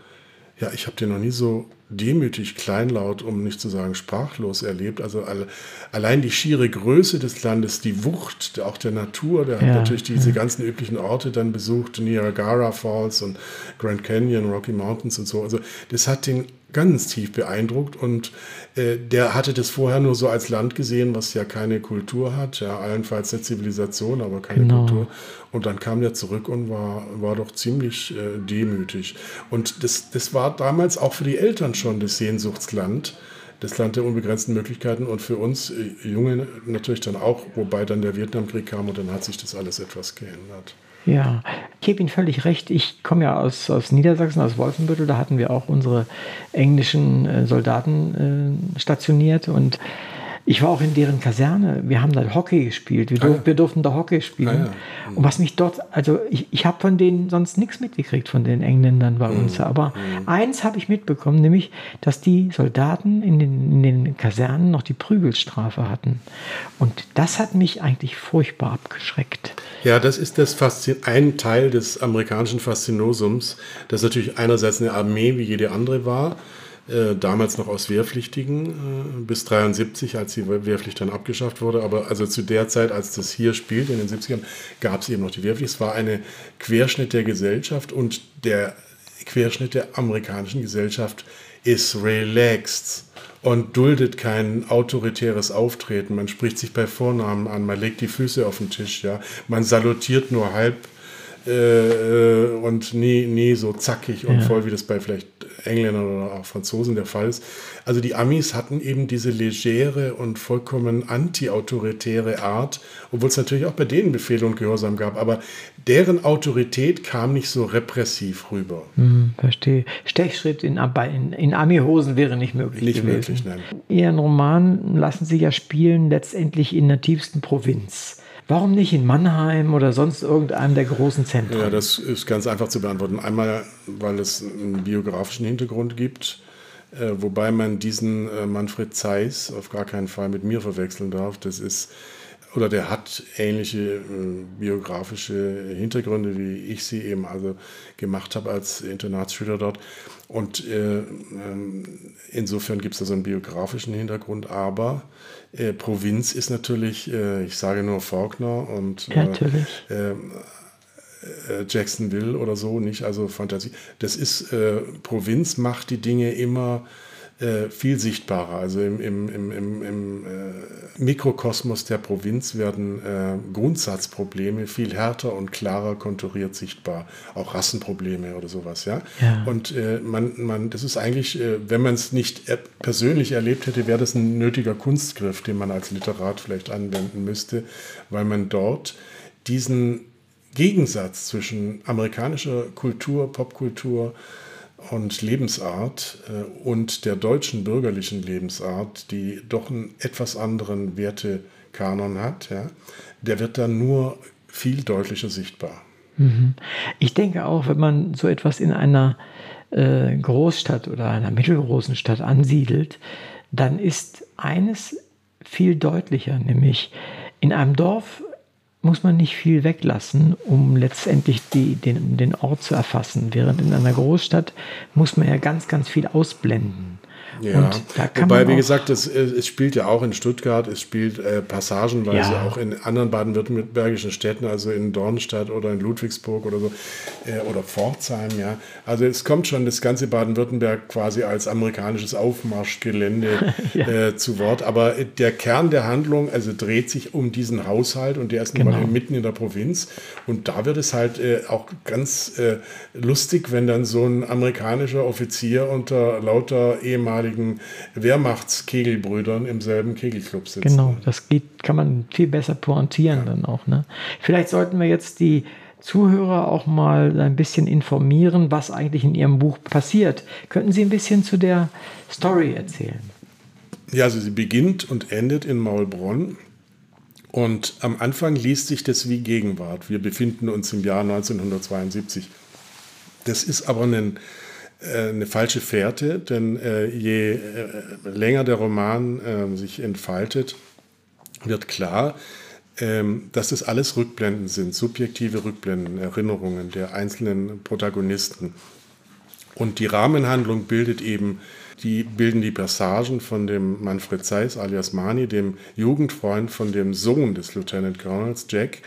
ja, ich habe den noch nie so demütig, kleinlaut, um nicht zu sagen sprachlos erlebt. Also alle, allein die schiere Größe des Landes, die Wucht auch der Natur, der ja, hat natürlich diese ja. ganzen üblichen Orte dann besucht, Niagara Falls und Grand Canyon, Rocky Mountains und so. Also das hat den ganz tief beeindruckt und äh, der hatte das vorher nur so als Land gesehen, was ja keine Kultur hat, ja, allenfalls eine Zivilisation, aber keine genau. Kultur. Und dann kam der zurück und war, war doch ziemlich äh, demütig. Und das, das war damals auch für die Eltern schon das Sehnsuchtsland, das Land der unbegrenzten Möglichkeiten und für uns äh, Junge natürlich dann auch, wobei dann der Vietnamkrieg kam und dann hat sich das alles etwas geändert. Ja, ich gebe Ihnen völlig recht. Ich komme ja aus, aus Niedersachsen, aus Wolfenbüttel. Da hatten wir auch unsere englischen äh, Soldaten äh, stationiert und ich war auch in deren Kaserne. Wir haben da Hockey gespielt. Wir, ah, ja. wir durften da Hockey spielen. Ah, ja. Und was mich dort, also ich, ich habe von denen sonst nichts mitgekriegt, von den Engländern bei mhm. uns. Aber mhm. eins habe ich mitbekommen, nämlich, dass die Soldaten in den, in den Kasernen noch die Prügelstrafe hatten. Und das hat mich eigentlich furchtbar abgeschreckt. Ja, das ist das Faszin ein Teil des amerikanischen Faszinosums, das natürlich einerseits eine Armee wie jede andere war äh, damals noch aus Wehrpflichtigen äh, bis 73, als die Wehrpflicht dann abgeschafft wurde. Aber also zu der Zeit, als das hier spielt, in den 70ern, gab es eben noch die Wehrpflicht. Es war eine Querschnitt der Gesellschaft und der Querschnitt der amerikanischen Gesellschaft ist relaxed und duldet kein autoritäres Auftreten. Man spricht sich bei Vornamen an, man legt die Füße auf den Tisch, ja. Man salutiert nur halb äh, äh und nie, nie so zackig und ja. voll, wie das bei vielleicht Engländern oder auch Franzosen der Fall ist. Also die Amis hatten eben diese legere und vollkommen anti-autoritäre Art, obwohl es natürlich auch bei denen Befehle und Gehorsam gab, aber deren Autorität kam nicht so repressiv rüber. Hm, verstehe. Stechschritt in, in, in Ami-Hosen wäre nicht möglich Nicht gewesen. möglich, nein. Ihren Roman lassen Sie ja spielen letztendlich in der tiefsten Provinz. Warum nicht in Mannheim oder sonst irgendeinem der großen Zentren? Ja, das ist ganz einfach zu beantworten. Einmal, weil es einen biografischen Hintergrund gibt, äh, wobei man diesen äh, Manfred Zeiss auf gar keinen Fall mit mir verwechseln darf. Das ist oder der hat ähnliche äh, biografische Hintergründe, wie ich sie eben also gemacht habe als Internatsschüler dort. Und äh, ähm, insofern gibt es da so einen biografischen Hintergrund, aber äh, Provinz ist natürlich, äh, ich sage nur Faulkner und äh. Ähm, äh, Jacksonville oder so, nicht also Fantasie. Das ist, Provinz macht die Dinge immer äh, viel sichtbarer. Also im, im, im, im, äh, Mikrokosmos der Provinz werden äh, Grundsatzprobleme viel härter und klarer konturiert sichtbar. Auch Rassenprobleme oder sowas, ja. ja. Und äh, man, man, das ist eigentlich, äh, wenn man es nicht persönlich erlebt hätte, wäre das ein nötiger Kunstgriff, den man als Literat vielleicht anwenden müsste, weil man dort diesen Gegensatz zwischen amerikanischer Kultur, Popkultur, und Lebensart äh, und der deutschen bürgerlichen Lebensart, die doch einen etwas anderen Wertekanon hat, ja, der wird dann nur viel deutlicher sichtbar. Mhm. Ich denke auch, wenn man so etwas in einer äh, Großstadt oder einer mittelgroßen Stadt ansiedelt, dann ist eines viel deutlicher, nämlich in einem Dorf muss man nicht viel weglassen, um letztendlich die, den, den Ort zu erfassen. Während in einer Großstadt muss man ja ganz, ganz viel ausblenden. Ja, wobei, wie gesagt, es, es spielt ja auch in Stuttgart, es spielt äh, passagenweise ja. auch in anderen baden-württembergischen Städten, also in Dornstadt oder in Ludwigsburg oder so, äh, oder Pforzheim, ja. Also es kommt schon das ganze Baden-Württemberg quasi als amerikanisches Aufmarschgelände ja. äh, zu Wort, aber der Kern der Handlung, also dreht sich um diesen Haushalt und der ist genau. nun mal mitten in der Provinz und da wird es halt äh, auch ganz äh, lustig, wenn dann so ein amerikanischer Offizier unter lauter ehemaligen ehemaligen Wehrmachtskegelbrüdern im selben Kegelclub sitzen. Genau, das geht, kann man viel besser pointieren ja. dann auch. Ne? Vielleicht sollten wir jetzt die Zuhörer auch mal ein bisschen informieren, was eigentlich in Ihrem Buch passiert. Könnten Sie ein bisschen zu der Story erzählen? Ja, also sie beginnt und endet in Maulbronn. Und am Anfang liest sich das wie Gegenwart. Wir befinden uns im Jahr 1972. Das ist aber ein eine falsche Fährte, denn äh, je äh, länger der Roman äh, sich entfaltet, wird klar, ähm, dass es alles Rückblenden sind, subjektive Rückblenden, Erinnerungen der einzelnen Protagonisten. Und die Rahmenhandlung bildet eben die bilden die Passagen von dem Manfred Zeiss alias Mani, dem Jugendfreund von dem Sohn des Lieutenant Colonels Jack,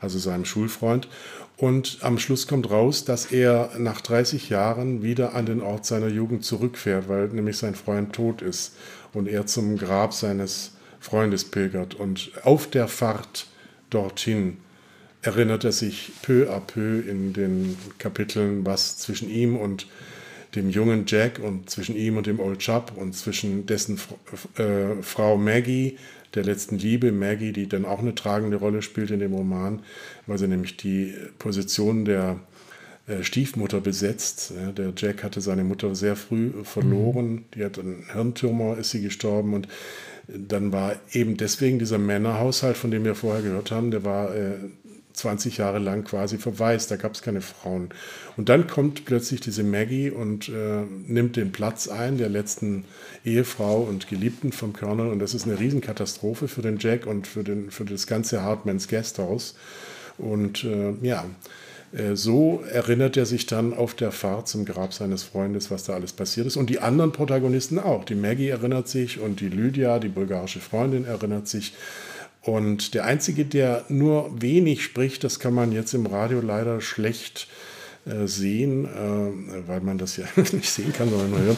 also seinem Schulfreund. Und am Schluss kommt raus, dass er nach 30 Jahren wieder an den Ort seiner Jugend zurückfährt, weil nämlich sein Freund tot ist und er zum Grab seines Freundes pilgert. Und auf der Fahrt dorthin erinnert er sich peu à peu in den Kapiteln, was zwischen ihm und dem jungen Jack und zwischen ihm und dem Old Chap und zwischen dessen äh, Frau Maggie der letzten Liebe, Maggie, die dann auch eine tragende Rolle spielt in dem Roman, weil sie nämlich die Position der äh, Stiefmutter besetzt. Der Jack hatte seine Mutter sehr früh verloren, mhm. die hat einen Hirntumor, ist sie gestorben und dann war eben deswegen dieser Männerhaushalt, von dem wir vorher gehört haben, der war äh, 20 Jahre lang quasi verwaist, da gab es keine Frauen. Und dann kommt plötzlich diese Maggie und äh, nimmt den Platz ein der letzten Ehefrau und Geliebten vom Colonel und das ist eine Riesenkatastrophe für den Jack und für, den, für das ganze Hartmans Guesthouse. Und äh, ja, äh, so erinnert er sich dann auf der Fahrt zum Grab seines Freundes, was da alles passiert ist. Und die anderen Protagonisten auch. Die Maggie erinnert sich und die Lydia, die bulgarische Freundin, erinnert sich. Und der Einzige, der nur wenig spricht, das kann man jetzt im Radio leider schlecht äh, sehen, äh, weil man das ja nicht sehen kann, sondern nur hören.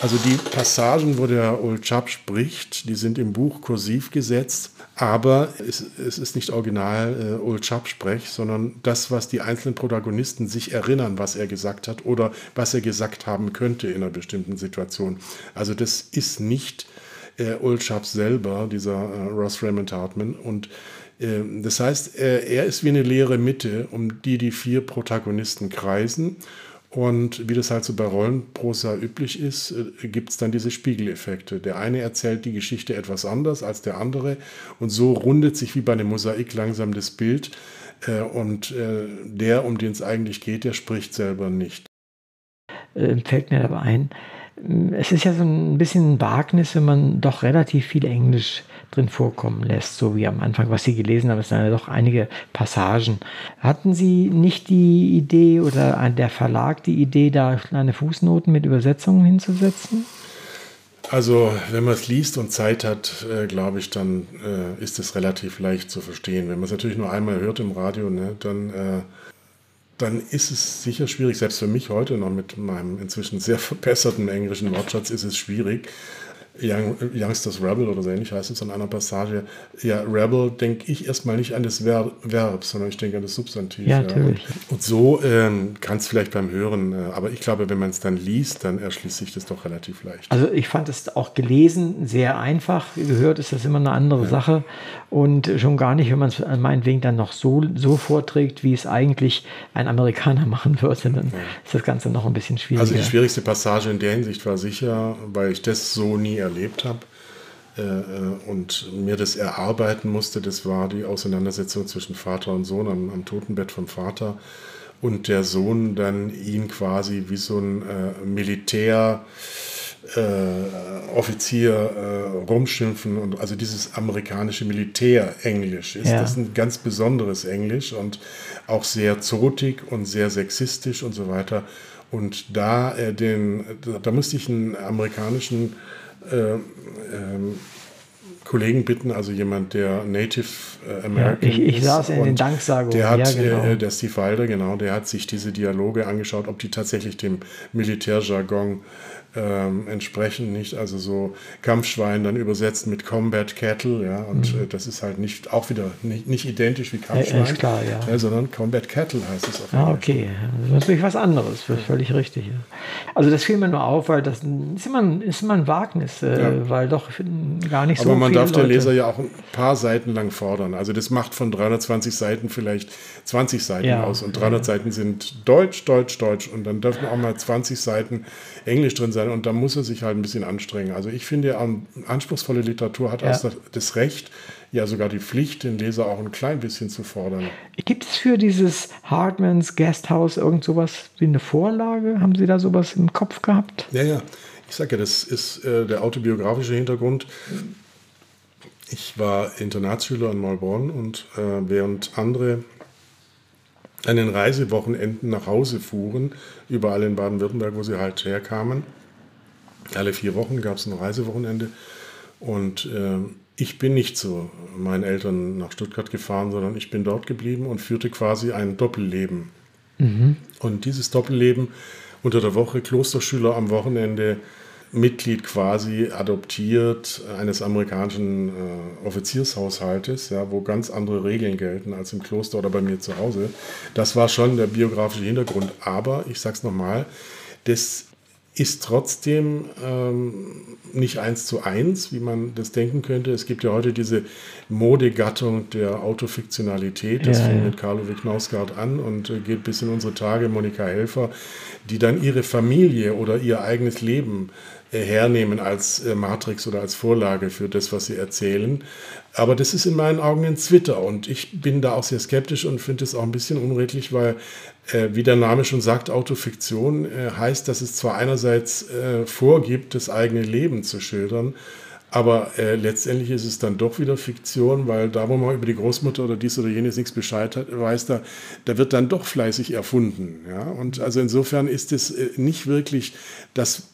Also die Passagen, wo der Old Chap spricht, die sind im Buch kursiv gesetzt, aber es, es ist nicht original äh, Old Chap sprech, sondern das, was die einzelnen Protagonisten sich erinnern, was er gesagt hat oder was er gesagt haben könnte in einer bestimmten Situation. Also das ist nicht äh, Old Sharp selber, dieser äh, Ross Raymond Hartman. Und äh, das heißt, äh, er ist wie eine leere Mitte, um die die vier Protagonisten kreisen. Und wie das halt so bei Rollenprosa üblich ist, äh, gibt es dann diese Spiegeleffekte. Der eine erzählt die Geschichte etwas anders als der andere und so rundet sich wie bei einem Mosaik langsam das Bild. Äh, und der, um den es eigentlich geht, der spricht selber nicht. Fällt mir aber ein, es ist ja so ein bisschen ein Wagnis, wenn man doch relativ viel Englisch drin vorkommen lässt, so wie am Anfang, was Sie gelesen haben, es sind ja doch einige Passagen. Hatten Sie nicht die Idee oder der Verlag die Idee, da kleine Fußnoten mit Übersetzungen hinzusetzen? Also, wenn man es liest und Zeit hat, äh, glaube ich, dann äh, ist es relativ leicht zu verstehen. Wenn man es natürlich nur einmal hört im Radio, ne, dann äh, dann ist es sicher schwierig, selbst für mich heute noch mit meinem inzwischen sehr verbesserten englischen Wortschatz ist es schwierig. Young, Youngsters Rebel oder so ähnlich heißt es an einer Passage. Ja, Rebel denke ich erstmal nicht an das Ver Verb, sondern ich denke an das Substantiv. Ja, natürlich. Ja. Und, und, so ähm, kann es vielleicht beim Hören, äh, aber ich glaube, wenn man es dann liest, dann erschließt sich das doch relativ leicht. Also ich fand es auch gelesen sehr einfach. Gehört ist das immer eine andere ja. Sache. Und schon gar nicht, wenn man es meinetwegen dann noch so, so vorträgt, wie es eigentlich ein Amerikaner machen würde, dann ja. ist das Ganze noch ein bisschen schwieriger. Also die schwierigste Passage in der Hinsicht war sicher, weil ich das so nie erlebt habe äh, äh, und mir das erarbeiten musste, das war die Auseinandersetzung zwischen Vater und Sohn am, am Totenbett vom Vater. und der Sohn dann ihn quasi wie so ein äh, Militär äh, Offizier äh, rumschimpfen und also dieses amerikanische Militärenglisch ist Ja. das ein ganz besonderes Englisch und auch sehr zotig und sehr sexistisch und so weiter. Und da äh, den, da, da musste ich einen amerikanischen äh, ähm, Kollegen bitten, also jemand, der Native äh, American ich- ich ist saß in den Danksagungen, Der hat, ja, genau. äh, der Steve Wilder, genau, der hat sich diese Dialoge angeschaut, ob die tatsächlich dem Militärjargon ähm, entsprechen, nicht? Also so Kampfschwein dann übersetzt mit Combat Cattle, ja, und äh, das ist halt nicht auch wieder nicht, nicht identisch wie Kampfschwein, Mhm. ist klar, ja. sondern Combat Cattle heißt es auf Ah, okay. Das ist natürlich was anderes, völlig richtig. ja. Also das fiel mir nur auf, weil das ist immer ein, ist immer ein Wagnis, äh, Ja. weil doch gar nicht so Aber man darf der Leute- Leser ja auch ein paar Seiten lang fordern. Also das macht von 320 Seiten vielleicht 20 Seiten Ja, aus. Und 300 Seiten sind Deutsch, Deutsch, Deutsch. Und dann dürfen auch mal 20 Seiten Englisch drin sein. Und da muss er sich halt ein bisschen anstrengen. Also ich finde, an- anspruchsvolle Literatur hat Ja. das Recht, ja sogar die Pflicht, den Leser auch ein klein bisschen zu fordern. Gibt es für dieses Hartmans Guesthouse irgend sowas wie eine Vorlage? Haben Sie da sowas im Kopf gehabt? Ja, ja. Ich sage ja, das ist äh, der autobiografische Hintergrund. Ich war Internatsschüler in Maulbronn und äh, während andere an den Reisewochenenden nach Hause fuhren, überall in Baden-Württemberg, wo sie halt herkamen, alle vier Wochen gab es ein Reisewochenende. Und äh, ich bin nicht zu meinen Eltern nach Stuttgart gefahren, sondern ich bin dort geblieben und führte quasi ein Doppelleben. Und dieses Doppelleben unter der Woche, Klosterschüler am Wochenende, Mitglied quasi adoptiert eines amerikanischen äh, Offiziershaushaltes, ja, wo ganz andere Regeln gelten als im Kloster oder bei mir zu Hause. Das war schon der biografische Hintergrund. Aber ich sag's nochmal, das ist trotzdem ähm, nicht eins zu eins, wie man das denken könnte. Es gibt ja heute diese Modegattung der Autofiktionalität. Das Ja, fing ja. mit Carlo Wicknausgaard an und äh, geht bis in unsere Tage. Monika Helfer, die dann ihre Familie oder ihr eigenes Leben hernehmen als äh, Matrix oder als Vorlage für das, was sie erzählen. Aber das ist in meinen Augen ein Twitter und ich bin da auch sehr skeptisch und finde es auch ein bisschen unredlich, weil, äh, wie der Name schon sagt, Autofiktion äh, heißt, dass es zwar einerseits äh, vorgibt, das eigene Leben zu schildern, aber äh, letztendlich ist es dann doch wieder Fiktion, weil da, wo man über die Großmutter oder dies oder jenes nichts Bescheid hat, weiß, da, da wird dann doch fleißig erfunden. Ja? Und also insofern ist es äh, nicht wirklich das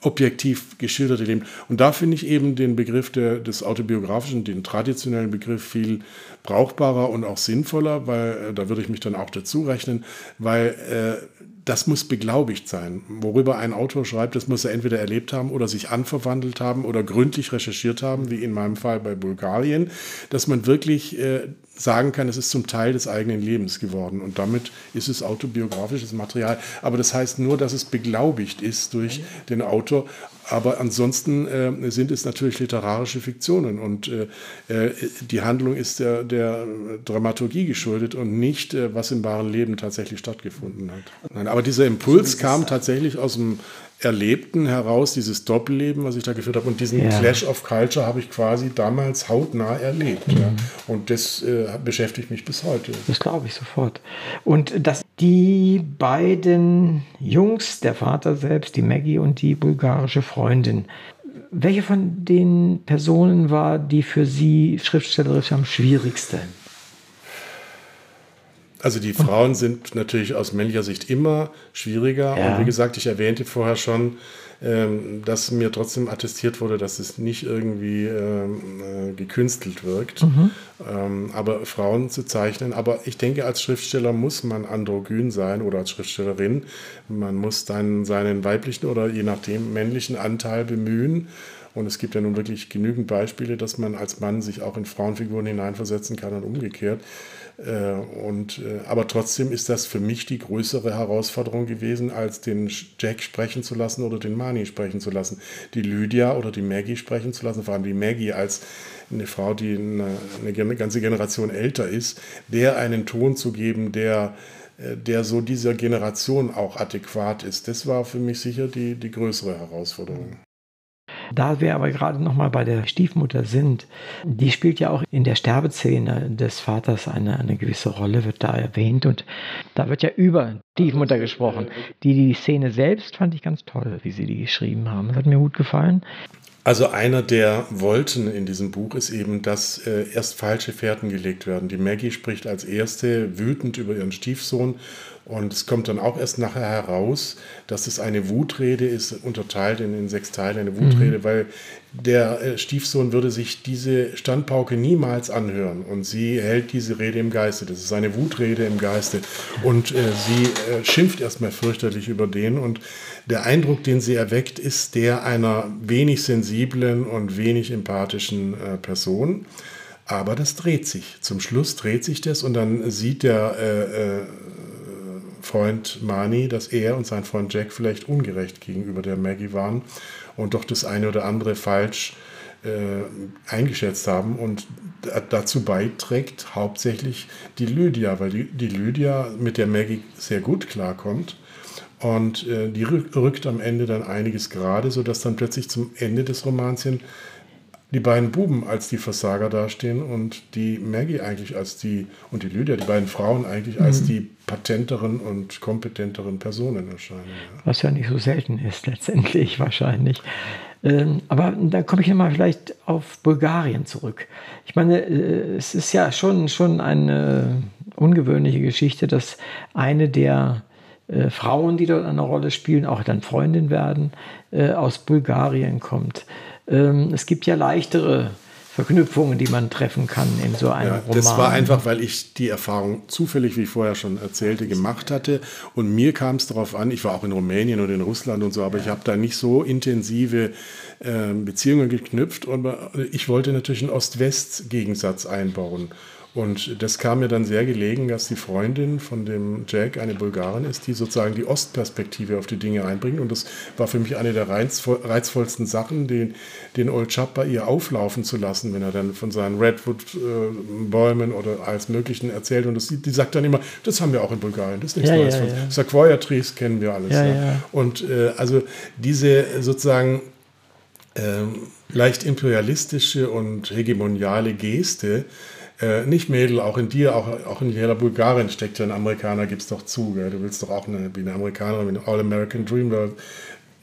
objektiv geschilderte Leben. Und da finde ich eben den Begriff der, des autobiografischen, den traditionellen Begriff viel brauchbarer und auch sinnvoller, weil äh, da würde ich mich dann auch dazu rechnen, weil äh, das muss beglaubigt sein. Worüber ein Autor schreibt, das muss er entweder erlebt haben oder sich anverwandelt haben oder gründlich recherchiert haben, wie in meinem Fall bei Bulgarien, dass man wirklich äh, sagen kann, es ist zum Teil des eigenen Lebens geworden. Und damit ist es autobiografisches Material. Aber das heißt nur, dass es beglaubigt ist durch den Autor. Aber ansonsten äh, sind es natürlich literarische Fiktionen. Und äh, äh, die Handlung ist der, der Dramaturgie geschuldet und nicht, äh, was im wahren Leben tatsächlich stattgefunden hat. Nein, aber dieser Impuls kam tatsächlich aus dem Erlebten heraus, dieses Doppelleben, was ich da geführt habe. Und diesen Ja. Clash of Culture habe ich quasi damals hautnah erlebt. Ja. Und das äh, beschäftigt mich bis heute. Das glaube ich sofort. Und dass die beiden Jungs, der Vater selbst, die Maggie und die bulgarische Freundin, welche von den Personen war die für Sie schriftstellerisch am schwierigsten? Also die Frauen sind natürlich aus männlicher Sicht immer schwieriger. Ja. Und wie gesagt, ich erwähnte vorher schon, ähm, dass mir trotzdem attestiert wurde, dass es nicht irgendwie ähm, äh, gekünstelt wirkt. Ähm, aber Frauen zu zeichnen. Aber ich denke, als Schriftsteller muss man androgyn sein oder als Schriftstellerin. Man muss dann seinen weiblichen oder je nachdem männlichen Anteil bemühen. Und es gibt ja nun wirklich genügend Beispiele, dass man als Mann sich auch in Frauenfiguren hineinversetzen kann und umgekehrt. Äh, Und, äh, aber trotzdem ist das für mich die größere Herausforderung gewesen, als den Jack sprechen zu lassen oder den Mani sprechen zu lassen. Die Lydia oder die Maggie sprechen zu lassen, vor allem die Maggie als eine Frau, die eine, eine ganze Generation älter ist, der einen Ton zu geben, der, äh, der so dieser Generation auch adäquat ist. Das war für mich sicher die, die größere Herausforderung. Da wir aber gerade noch mal bei der Stiefmutter sind, die spielt ja auch in der Sterbeszene des Vaters eine, eine gewisse Rolle, wird da erwähnt und da wird ja über Stiefmutter gesprochen. Die, die Szene selbst fand ich ganz toll, wie sie die geschrieben haben. Das hat mir gut gefallen. Also einer der Wolten in diesem Buch ist eben, dass äh, erst falsche Fährten gelegt werden. Die Maggie spricht als erste wütend über ihren Stiefsohn und es kommt dann auch erst nachher heraus, dass es eine Wutrede ist, unterteilt in, in sechs Teile, eine Wutrede, mhm. weil der äh, Stiefsohn würde sich diese Standpauke niemals anhören und sie hält diese Rede im Geiste. Das ist eine Wutrede im Geiste und äh, sie äh, schimpft erstmal fürchterlich über den und der Eindruck, den sie erweckt, ist der einer wenig sensiblen und wenig empathischen äh, Person. Aber das dreht sich. Zum Schluss dreht sich das und dann sieht der äh, Freund Mani, dass er und sein Freund Jack vielleicht ungerecht gegenüber der Maggie waren und doch das eine oder andere falsch äh, eingeschätzt haben und dazu beiträgt hauptsächlich die Lydia, weil die, die Lydia mit der Maggie sehr gut klarkommt und äh, die rückt am Ende dann einiges gerade, sodass dann plötzlich zum Ende des Romans hin die beiden Buben als die Versager dastehen und die Maggie eigentlich als die, und die Lydia, die beiden Frauen eigentlich mhm. als die patenteren und kompetenteren Personen erscheinen. Ja. Was ja nicht so selten ist, letztendlich wahrscheinlich. Ähm, aber da komme ich nochmal vielleicht auf Bulgarien zurück. Ich meine, äh, es ist ja schon, schon eine ungewöhnliche Geschichte, dass eine der äh, Frauen, die dort eine Rolle spielen, auch dann Freundin werden, äh, aus Bulgarien kommt. Ähm, es gibt ja leichtere Verknüpfungen, die man treffen kann in so einem ja, Roman. Das war einfach, weil ich die Erfahrung zufällig, wie ich vorher schon erzählte, gemacht hatte. Und mir kam es darauf an, ich war auch in Rumänien und in Russland und so, aber ich habe da nicht so intensive äh, Beziehungen geknüpft. Und ich wollte natürlich einen Ost-West-Gegensatz einbauen. Und das kam mir dann sehr gelegen, dass die Freundin von dem Jack eine Bulgarin ist, die sozusagen die Ostperspektive auf die Dinge einbringt. Und das war für mich eine der reizvollsten Sachen, den, den Old Chap bei ihr auflaufen zu lassen, wenn er dann von seinen Redwood-Bäumen oder alles Möglichen erzählt. Und das, die sagt dann immer, das haben wir auch in Bulgarien, das ist nichts ja, Neues. Ja, ja. Sequoia Trees kennen wir alles. Ja, ja. Und äh, also diese sozusagen ähm, leicht imperialistische und hegemoniale Geste, äh, nicht Mädel, auch in dir, auch, auch in jeder Bulgarin steckt ja ein Amerikaner, gib's doch zu. Gell? Du willst doch auch eine, wie eine Amerikanerin mit einem All-American Dream World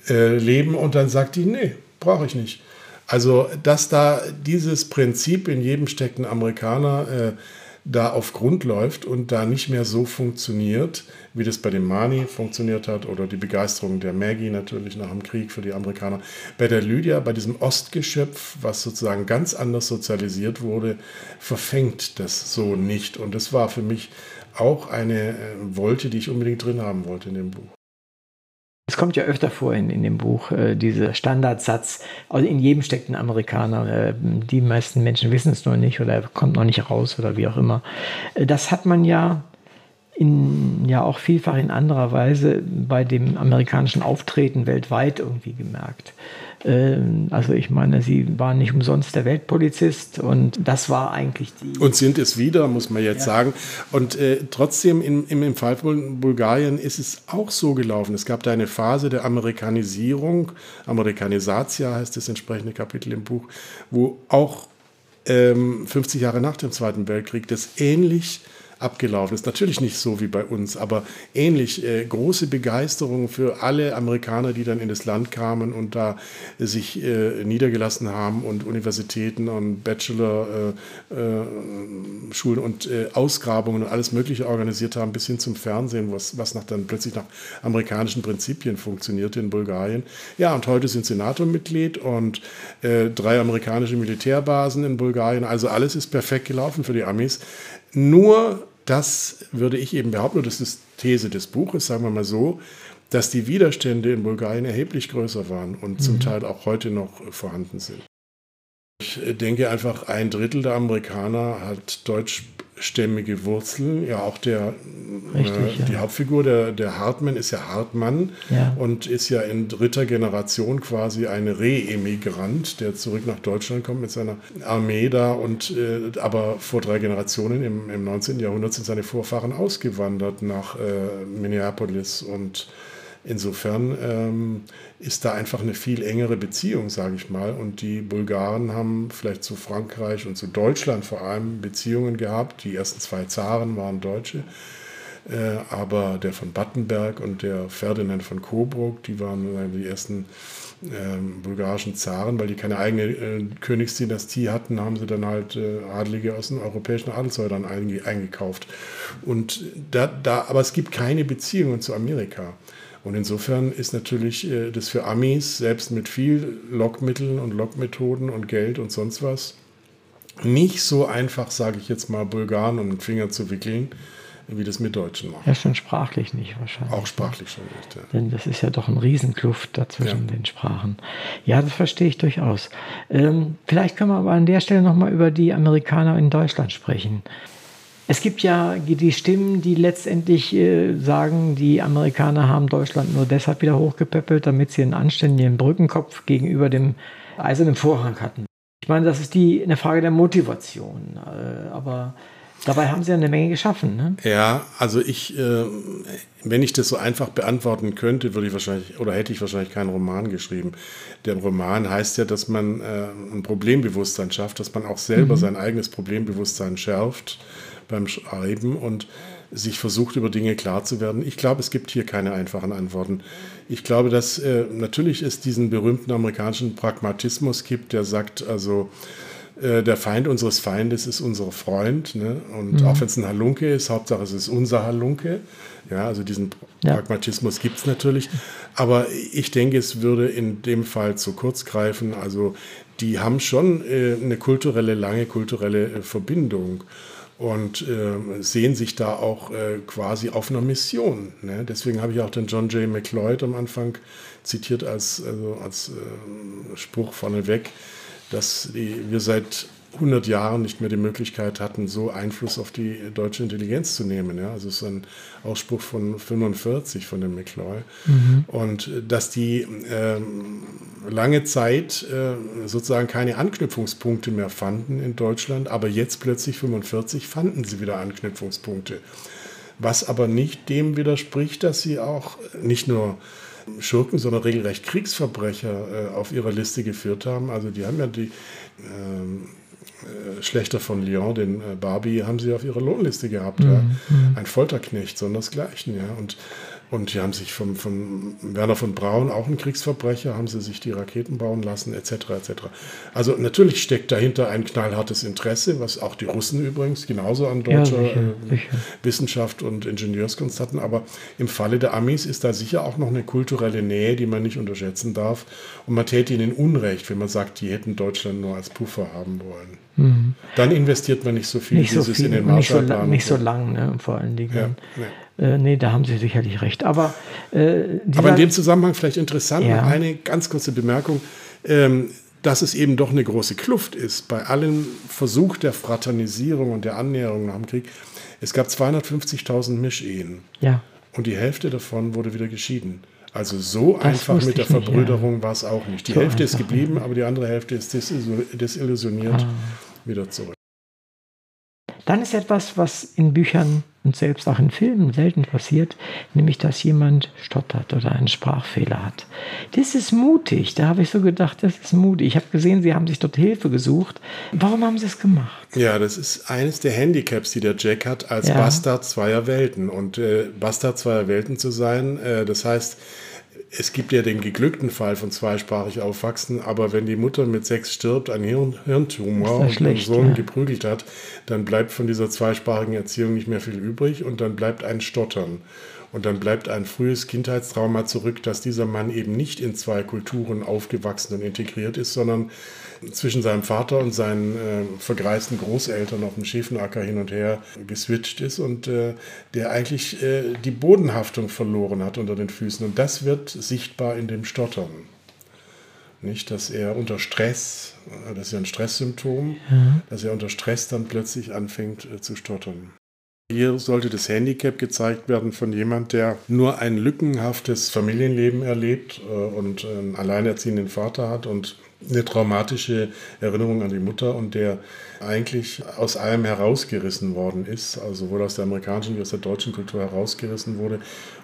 äh, leben und dann sagt die, nee, brauche ich nicht. Also, dass da dieses Prinzip in jedem steckt ein Amerikaner, äh, da auf Grund läuft und da nicht mehr so funktioniert, wie das bei dem Mani funktioniert hat oder die Begeisterung der Maggie natürlich nach dem Krieg für die Amerikaner. Bei der Lydia, bei diesem Ostgeschöpf, was sozusagen ganz anders sozialisiert wurde, verfängt das so nicht. Und das war für mich auch eine äh, Wolte, die ich unbedingt drin haben wollte in dem Buch. Es kommt ja öfter vor in, in dem Buch, äh, dieser Standardsatz, also in jedem steckt ein Amerikaner. Äh, die meisten Menschen wissen es noch nicht oder kommt noch nicht raus oder wie auch immer. Äh, das hat man ja in, ja auch vielfach in anderer Weise bei dem amerikanischen Auftreten weltweit irgendwie gemerkt. Ähm, also ich meine, sie waren nicht umsonst der Weltpolizist und das war eigentlich die. Und sind es wieder, muss man jetzt ja. sagen. Und äh, trotzdem im, im, im Fall von Bulgarien ist es auch so gelaufen. Es gab da eine Phase der Amerikanisierung, Amerikanisatia heißt das entsprechende Kapitel im Buch, wo auch ähm, 50 Jahre nach dem Zweiten Weltkrieg das ähnlich abgelaufen ist. Natürlich nicht so wie bei uns, aber ähnlich. Äh, große Begeisterung für alle Amerikaner, die dann in das Land kamen und da sich äh, niedergelassen haben und Universitäten und Bachelor-Schulen äh, äh, und äh, Ausgrabungen und alles Mögliche organisiert haben, bis hin zum Fernsehen, was, was nach, dann plötzlich nach amerikanischen Prinzipien funktionierte in Bulgarien. Ja, und heute sind sie NATO-Mitglied und drei amerikanische Militärbasen in Bulgarien. Also alles ist perfekt gelaufen für die Amis. Nur das würde ich eben behaupten, das ist These des Buches, sagen wir mal so, dass die Widerstände in Bulgarien erheblich größer waren und mhm. zum Teil auch heute noch vorhanden sind. Ich denke einfach, ein Drittel der Amerikaner hat Deutsch stämmige Wurzeln. Ja, auch der, Richtig, äh, ja. die Hauptfigur, der, der Hartmann, ist ja Hartmann ja. und ist ja in dritter Generation quasi ein Re-Emigrant, der zurück nach Deutschland kommt mit seiner Armee da. Und, äh, aber vor drei Generationen im, im 19. Jahrhundert sind seine Vorfahren ausgewandert nach äh, Minneapolis und Insofern ähm, ist da einfach eine viel engere Beziehung, sage ich mal. Und die Bulgaren haben vielleicht zu Frankreich und zu Deutschland vor allem Beziehungen gehabt. Die ersten zwei Zaren waren Deutsche. Äh, aber der von Battenberg und der Ferdinand von Coburg, die waren die ersten ähm, bulgarischen Zaren, weil die keine eigene äh, Königsdynastie hatten, haben sie dann halt äh, Adlige aus den europäischen Adelshäusern einge eingekauft. Und da, da, aber es gibt keine Beziehungen zu Amerika. Und insofern ist natürlich äh, das für Amis, selbst mit viel Lockmitteln und Lockmethoden und Geld und sonst was, nicht so einfach, sage ich jetzt mal, Bulgaren um den Finger zu wickeln, wie das mit Deutschen machen. Ja, schon sprachlich nicht wahrscheinlich. Auch sprachlich schon nicht, ja. Denn das ist ja doch ein Riesenkluft dazwischen ja. den Sprachen. Ja, das verstehe ich durchaus. Ähm, vielleicht können wir aber an der Stelle nochmal über die Amerikaner in Deutschland sprechen. Es gibt ja die Stimmen, die letztendlich äh, sagen, die Amerikaner haben Deutschland nur deshalb wieder hochgepäppelt, damit sie einen anständigen Brückenkopf gegenüber dem eisernen Vorhang hatten. Ich meine, das ist die, eine Frage der Motivation. Äh, aber Dabei haben Sie ja eine Menge geschaffen, ne? Ja, also ich, äh, wenn ich das so einfach beantworten könnte, würde ich wahrscheinlich oder hätte ich wahrscheinlich keinen Roman geschrieben. Der Roman heißt ja, dass man äh, ein Problembewusstsein schafft, dass man auch selber mhm. sein eigenes Problembewusstsein schärft beim Schreiben und sich versucht, über Dinge klar zu werden. Ich glaube, es gibt hier keine einfachen Antworten. Ich glaube, dass äh, natürlich es diesen berühmten amerikanischen Pragmatismus gibt, der sagt, also äh, der Feind unseres Feindes ist unser Freund. Ne? Und mhm. auch wenn es ein Halunke ist, Hauptsache es ist unser Halunke. Ja, also diesen ja. Pragmatismus gibt es natürlich. Aber ich denke, es würde in dem Fall zu kurz greifen. Also die haben schon äh, eine kulturelle, lange kulturelle äh, Verbindung und äh, sehen sich da auch äh, quasi auf einer Mission. Ne? Deswegen habe ich auch den John J. McLeod am Anfang zitiert als, also als äh, Spruch vorneweg dass die, wir seit 100 Jahren nicht mehr die Möglichkeit hatten, so Einfluss auf die deutsche Intelligenz zu nehmen. Ja? Also es ist ein Ausspruch von 45 von dem McCloy. Mhm. Und äh, dass die äh, lange Zeit äh, sozusagen keine Anknüpfungspunkte mehr fanden in Deutschland, aber jetzt plötzlich 45 fanden sie wieder Anknüpfungspunkte. Was aber nicht dem widerspricht, dass sie auch nicht nur Schurken, sondern regelrecht Kriegsverbrecher äh, auf ihrer Liste geführt haben. Also die haben ja die ähm, äh, Schlechter von Lyon, den äh, Barbie, haben sie auf ihrer Lohnliste gehabt. Mhm. Ja. Mhm. Ein Folterknecht, sondersgleichen. Ja. Und und die haben sich vom, vom Werner von Braun, auch ein Kriegsverbrecher, haben sie sich die Raketen bauen lassen, etc. etc. Also natürlich steckt dahinter ein knallhartes Interesse, was auch die Russen übrigens genauso an deutscher ja, sicher, äh, sicher. Wissenschaft und Ingenieurskunst hatten. Aber im Falle der Amis ist da sicher auch noch eine kulturelle Nähe, die man nicht unterschätzen darf. Und man täte ihnen Unrecht, wenn man sagt, die hätten Deutschland nur als Puffer haben wollen. Mhm. Dann investiert man nicht so viel, nicht so viel in den Marshallplan. Nicht so, nicht so lang, ne, vor allen Dingen. Ja, nee. Äh, nee, da haben Sie sicherlich recht. Aber, äh, Aber in dem Zusammenhang vielleicht interessant, ja. eine ganz kurze Bemerkung. Ähm, dass es eben doch eine große Kluft ist bei allem Versuch der Fraternisierung und der Annäherung nach dem Krieg. Es gab 250.000 Mischehen. Ja. Und die Hälfte davon wurde wieder geschieden. Also so das einfach mit der Verbrüderung ja. war es auch nicht. Die so Hälfte ist geblieben, aber die andere Hälfte ist desillusioniert ah. wieder zurück. Dann ist etwas, was in Büchern und selbst auch in Filmen selten passiert, nämlich dass jemand stottert oder einen Sprachfehler hat. Das ist mutig. Da habe ich so gedacht, das ist mutig. Ich habe gesehen, Sie haben sich dort Hilfe gesucht. Warum haben Sie es gemacht? Ja, das ist eines der Handicaps, die der Jack hat, als ja. Bastard zweier Welten. Und äh, Bastard zweier Welten zu sein, äh, das heißt, es gibt ja den geglückten Fall von zweisprachig aufwachsen, aber wenn die Mutter mit sechs stirbt, einen Hirn, Hirntumor und schlecht, den Sohn ja. geprügelt hat, dann bleibt von dieser zweisprachigen Erziehung nicht mehr viel übrig und dann bleibt ein Stottern. Und dann bleibt ein frühes Kindheitstrauma zurück, dass dieser Mann eben nicht in zwei Kulturen aufgewachsen und integriert ist, sondern zwischen seinem Vater und seinen äh, vergreisten Großeltern auf dem Schäfenacker hin und her geswitcht ist und äh, der eigentlich äh, die Bodenhaftung verloren hat unter den Füßen. Und das wird sichtbar in dem Stottern. Nicht, dass er unter Stress, äh, das ist ja ein Stresssymptom, mhm. dass er unter Stress dann plötzlich anfängt äh, zu stottern. Hier sollte das Handicap gezeigt werden von jemand, der nur ein lückenhaftes Familienleben erlebt äh, und einen alleinerziehenden Vater hat und eine traumatische Erinnerung an die Mutter und der eigentlich aus allem herausgerissen worden ist, also sowohl aus der amerikanischen wie aus der deutschen Kultur herausgerissen wurde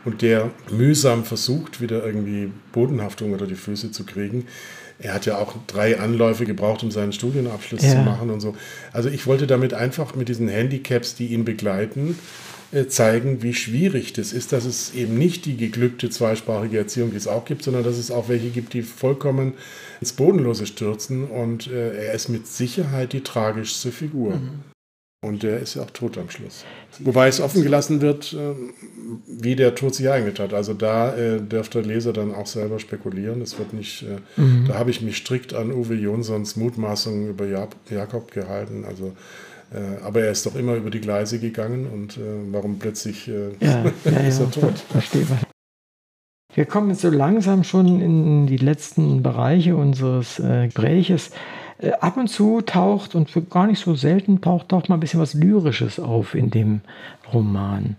und der mühsam versucht, wieder irgendwie Bodenhaftung unter die Füße zu kriegen. Er hat ja auch drei Anläufe gebraucht, um seinen Studienabschluss ja. zu machen und so. Also ich wollte damit einfach mit diesen Handicaps, die ihn begleiten, zeigen, wie schwierig das ist, dass es eben nicht die geglückte zweisprachige Erziehung, die es auch gibt, sondern dass es auch welche gibt, die vollkommen ins Bodenlose stürzen. Und äh, er ist mit Sicherheit die tragischste Figur. Mhm. Und der ist ja auch tot am Schluss. Wobei es offen gelassen wird, äh, wie der Tod sich eignet hat. Also da äh, dürfte der Leser dann auch selber spekulieren. Es wird nicht, äh, mhm. da habe ich mich strikt an Uwe Jonsons Mutmaßungen über Jakob gehalten. Also äh, aber er ist doch immer über die Gleise gegangen und äh, warum plötzlich äh, ja, ja, ist er tot? Verstehe. Wir kommen jetzt so langsam schon in die letzten Bereiche unseres äh, Gespräches. Äh, ab und zu taucht, und gar nicht so selten, taucht, taucht mal ein bisschen was Lyrisches auf in dem Roman.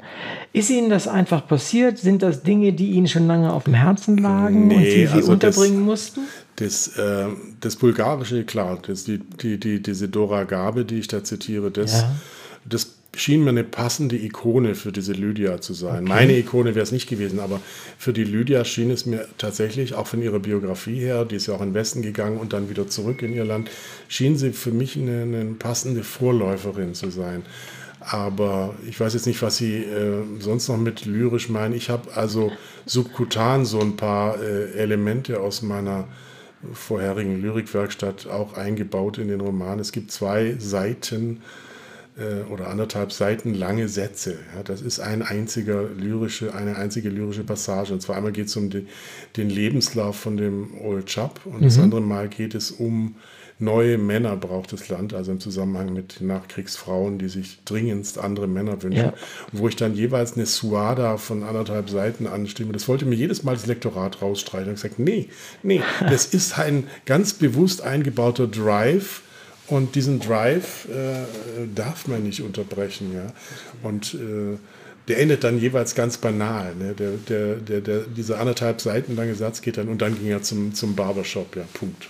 Ist Ihnen das einfach passiert? Sind das Dinge, die Ihnen schon lange auf dem Herzen lagen nee, und Sie sie also unterbringen das, mussten? Das, äh, das Bulgarische, klar, das, die, die, die, diese Dora Gabe, die ich da zitiere, das, ja. das schien mir eine passende Ikone für diese Lydia zu sein. Okay. Meine Ikone wäre es nicht gewesen, aber für die Lydia schien es mir tatsächlich, auch von ihrer Biografie her, die ist ja auch in den Westen gegangen und dann wieder zurück in ihr Land, schien sie für mich eine, eine passende Vorläuferin zu sein. Aber ich weiß jetzt nicht, was Sie äh, sonst noch mit lyrisch meinen. Ich habe also subkutan so ein paar äh, Elemente aus meiner vorherigen Lyrikwerkstatt auch eingebaut in den Roman. Es gibt zwei Seiten äh, oder anderthalb Seiten lange Sätze. Ja, das ist ein einziger lyrische, eine einzige lyrische Passage. Und zwar einmal geht es um die, den Lebenslauf von dem Old Chap und mhm. das andere Mal geht es um neue Männer braucht das Land, also im Zusammenhang mit Nachkriegsfrauen, die sich dringendst andere Männer wünschen. Ja. Wo ich dann jeweils eine Suada von anderthalb Seiten anstimme. Das wollte mir jedes Mal das Lektorat rausstreichen. Und gesagt, nee, nee, das ist ein ganz bewusst eingebauter Drive. Und diesen Drive äh, darf man nicht unterbrechen. Ja? Und äh, der endet dann jeweils ganz banal. Ne? Der, der, der, der, dieser anderthalb Seiten lange Satz geht dann und dann ging er zum, zum Barbershop. Ja, Punkt.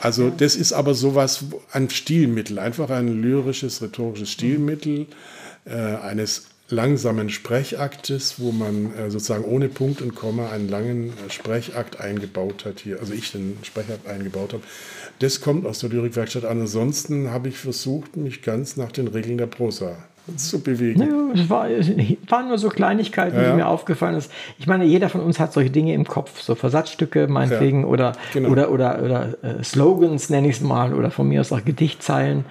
Also das ist aber sowas, ein Stilmittel, einfach ein lyrisches, rhetorisches Stilmittel äh, eines langsamen Sprechaktes, wo man äh, sozusagen ohne Punkt und Komma einen langen äh, Sprechakt eingebaut hat hier, also ich den Sprechakt eingebaut habe. Das kommt aus der Lyrikwerkstatt an. Ansonsten habe ich versucht, mich ganz nach den Regeln der Prosa zu bewegen. Es, war, es waren nur so Kleinigkeiten, ja. die mir aufgefallen sind. Ich meine, jeder von uns hat solche Dinge im Kopf, so Versatzstücke meinetwegen ja, oder, genau. oder, oder, oder äh, Slogans, nenne ich es mal, oder von mir aus auch Gedichtzeilen.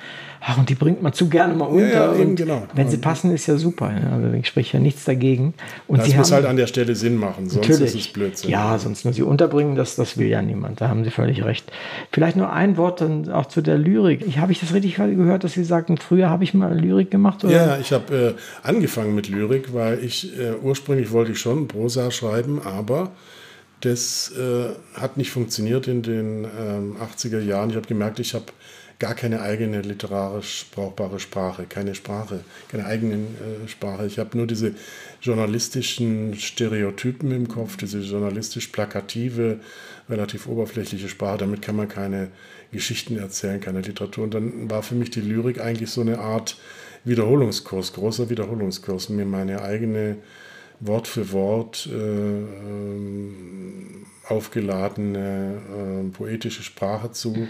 Ach, und die bringt man zu gerne mal unter. Ja, eben, genau. Wenn sie passen, ist ja super. Also ich spreche ja nichts dagegen. Und das sie muss haben, halt an der Stelle Sinn machen, sonst ist es Blödsinn. Ja, sonst nur sie unterbringen, das, das will ja niemand. Da haben Sie völlig recht. Vielleicht nur ein Wort dann auch zu der Lyrik. Ich, habe ich das richtig gehört, dass Sie sagten, früher habe ich mal Lyrik gemacht? Oder? Ja, ich habe äh, angefangen mit Lyrik, weil ich äh, ursprünglich wollte ich schon Prosa schreiben, aber das äh, hat nicht funktioniert in den 80er ähm, Jahren. Ich habe gemerkt, ich habe gar keine eigene literarisch brauchbare Sprache, keine Sprache, keine eigene äh, Sprache. Ich habe nur diese journalistischen Stereotypen im Kopf, diese journalistisch plakative, relativ oberflächliche Sprache. Damit kann man keine Geschichten erzählen, keine Literatur. Und dann war für mich die Lyrik eigentlich so eine Art Wiederholungskurs, großer Wiederholungskurs, mir meine eigene Wort für Wort äh, ähm, aufgeladene äh, poetische Sprache zu mhm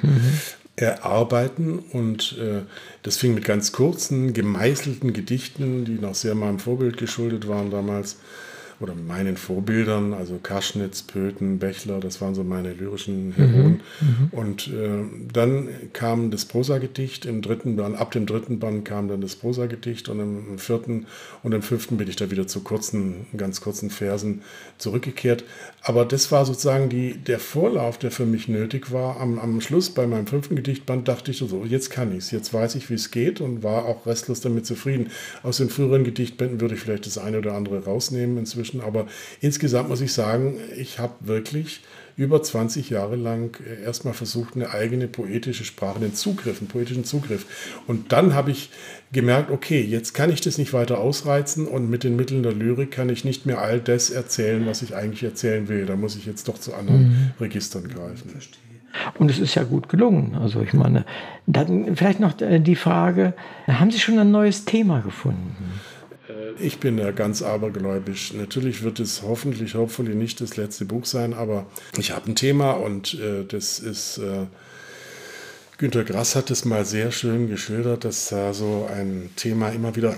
erarbeiten und äh, das fing mit ganz kurzen, gemeißelten Gedichten, die noch sehr meinem Vorbild geschuldet waren damals, oder meinen Vorbildern, also Kaschnitz, Pöten, Bechler, das waren so meine lyrischen Heroen. Mhm, mhm, und äh, dann kam das Prosagedicht im dritten Band, ab dem dritten Band kam dann das Prosagedicht und im vierten und im fünften bin ich da wieder zu kurzen, ganz kurzen Versen zurückgekehrt. Aber das war sozusagen die, der Vorlauf, der für mich nötig war. Am, am Schluss bei meinem fünften Gedichtband dachte ich so, jetzt kann ich es, jetzt weiß ich, wie es geht und war auch restlos damit zufrieden. Aus den früheren Gedichtbänden würde ich vielleicht das eine oder andere rausnehmen inzwischen inzwischen. Aber insgesamt muss ich sagen, ich habe wirklich über 20 Jahre lang äh, erstmal versucht, eine eigene poetische Sprache, einen Zugriff, einen poetischen Zugriff. Und dann habe ich gemerkt, okay, jetzt kann ich das nicht weiter ausreizen und mit den Mitteln der Lyrik kann ich nicht mehr all das erzählen, was ich eigentlich erzählen will. Da muss ich jetzt doch zu anderen mhm. Registern greifen. Verstehe. Und es ist ja gut gelungen. Also ich meine, dann vielleicht noch äh, die Frage, haben Sie schon ein neues Thema gefunden? Ich bin ja ganz abergläubisch. Natürlich wird es hoffentlich, hoffentlich nicht das letzte Buch sein, aber ich habe ein Thema und äh, das ist, äh, Günter Grass hat es mal sehr schön geschildert, dass da so ein Thema immer wieder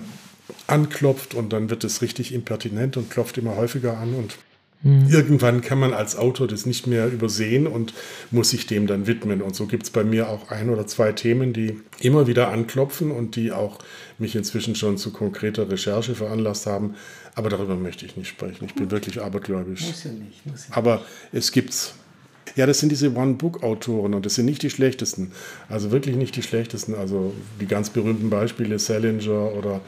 anklopft und dann wird es richtig impertinent und klopft immer häufiger an und Mhm. Irgendwann kann man als Autor das nicht mehr übersehen und muss sich dem dann widmen. Und so gibt es bei mir auch ein oder zwei Themen, die immer wieder anklopfen und die auch mich inzwischen schon zu konkreter Recherche veranlasst haben. Aber darüber möchte ich nicht sprechen. Ich bin wirklich abergläubisch. Muss ja nicht. Muss ja Aber es gibt's. Ja, das sind diese One-Book-Autoren und das sind nicht die schlechtesten. Also wirklich nicht die schlechtesten. Also die ganz berühmten Beispiele Salinger oder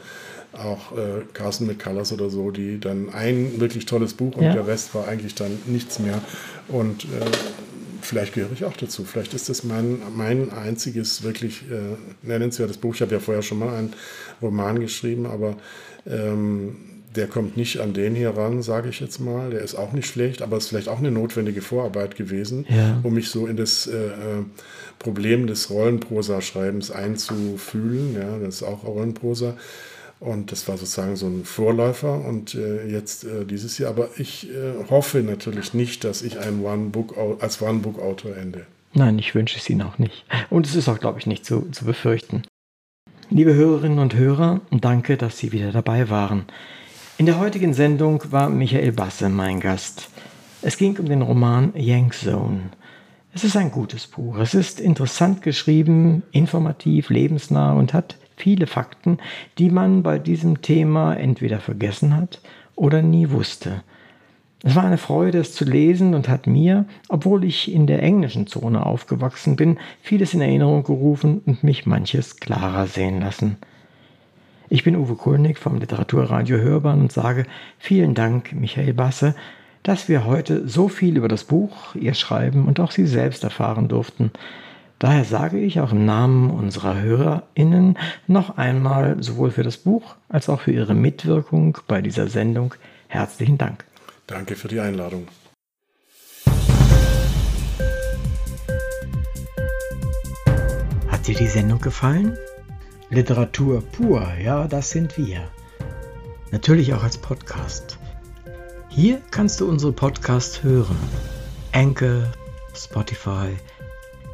auch äh, Carson McCullers oder so, die dann ein wirklich tolles Buch und ja. der Rest war eigentlich dann nichts mehr. Und äh, vielleicht gehöre ich auch dazu. Vielleicht ist das mein, mein einziges wirklich äh, nennenswertes Buch. Ich habe ja vorher schon mal einen Roman geschrieben, aber ähm, der kommt nicht an den hier ran, sage ich jetzt mal. Der ist auch nicht schlecht, aber es ist vielleicht auch eine notwendige Vorarbeit gewesen, ja. um mich so in das äh, äh Problem des Rollenprosa-Schreibens einzufühlen. Ja, das ist auch Rollenprosa. Und das war sozusagen so ein Vorläufer und äh, jetzt äh, dieses Jahr. Aber ich äh, hoffe natürlich nicht, dass ich ein One -Book, als One-Book-Autor ende. Nein, ich wünsche es Ihnen auch nicht. Und es ist auch, glaube ich, nicht zu, zu befürchten. Liebe Hörerinnen und Hörer, danke, dass Sie wieder dabei waren. In der heutigen Sendung war Michael Basse mein Gast. Es ging um den Roman Yank Zone. Es ist ein gutes Buch. Es ist interessant geschrieben, informativ, lebensnah und hat viele Fakten, die man bei diesem Thema entweder vergessen hat oder nie wusste. Es war eine Freude, es zu lesen und hat mir, obwohl ich in der englischen Zone aufgewachsen bin, vieles in Erinnerung gerufen und mich manches klarer sehen lassen. Ich bin Uwe Kulnig vom Literaturradio Hörbahn und sage vielen Dank, Michael Basse, dass wir heute so viel über das Buch, ihr Schreiben und auch Sie selbst erfahren durften. Daher sage ich auch im Namen unserer HörerInnen noch einmal sowohl für das Buch als auch für Ihre Mitwirkung bei dieser Sendung herzlichen Dank. Danke für die Einladung. Hat dir die Sendung gefallen? Literatur pur, ja, das sind wir. Natürlich auch als Podcast. Hier kannst du unsere Podcasts hören. Anchor, Spotify,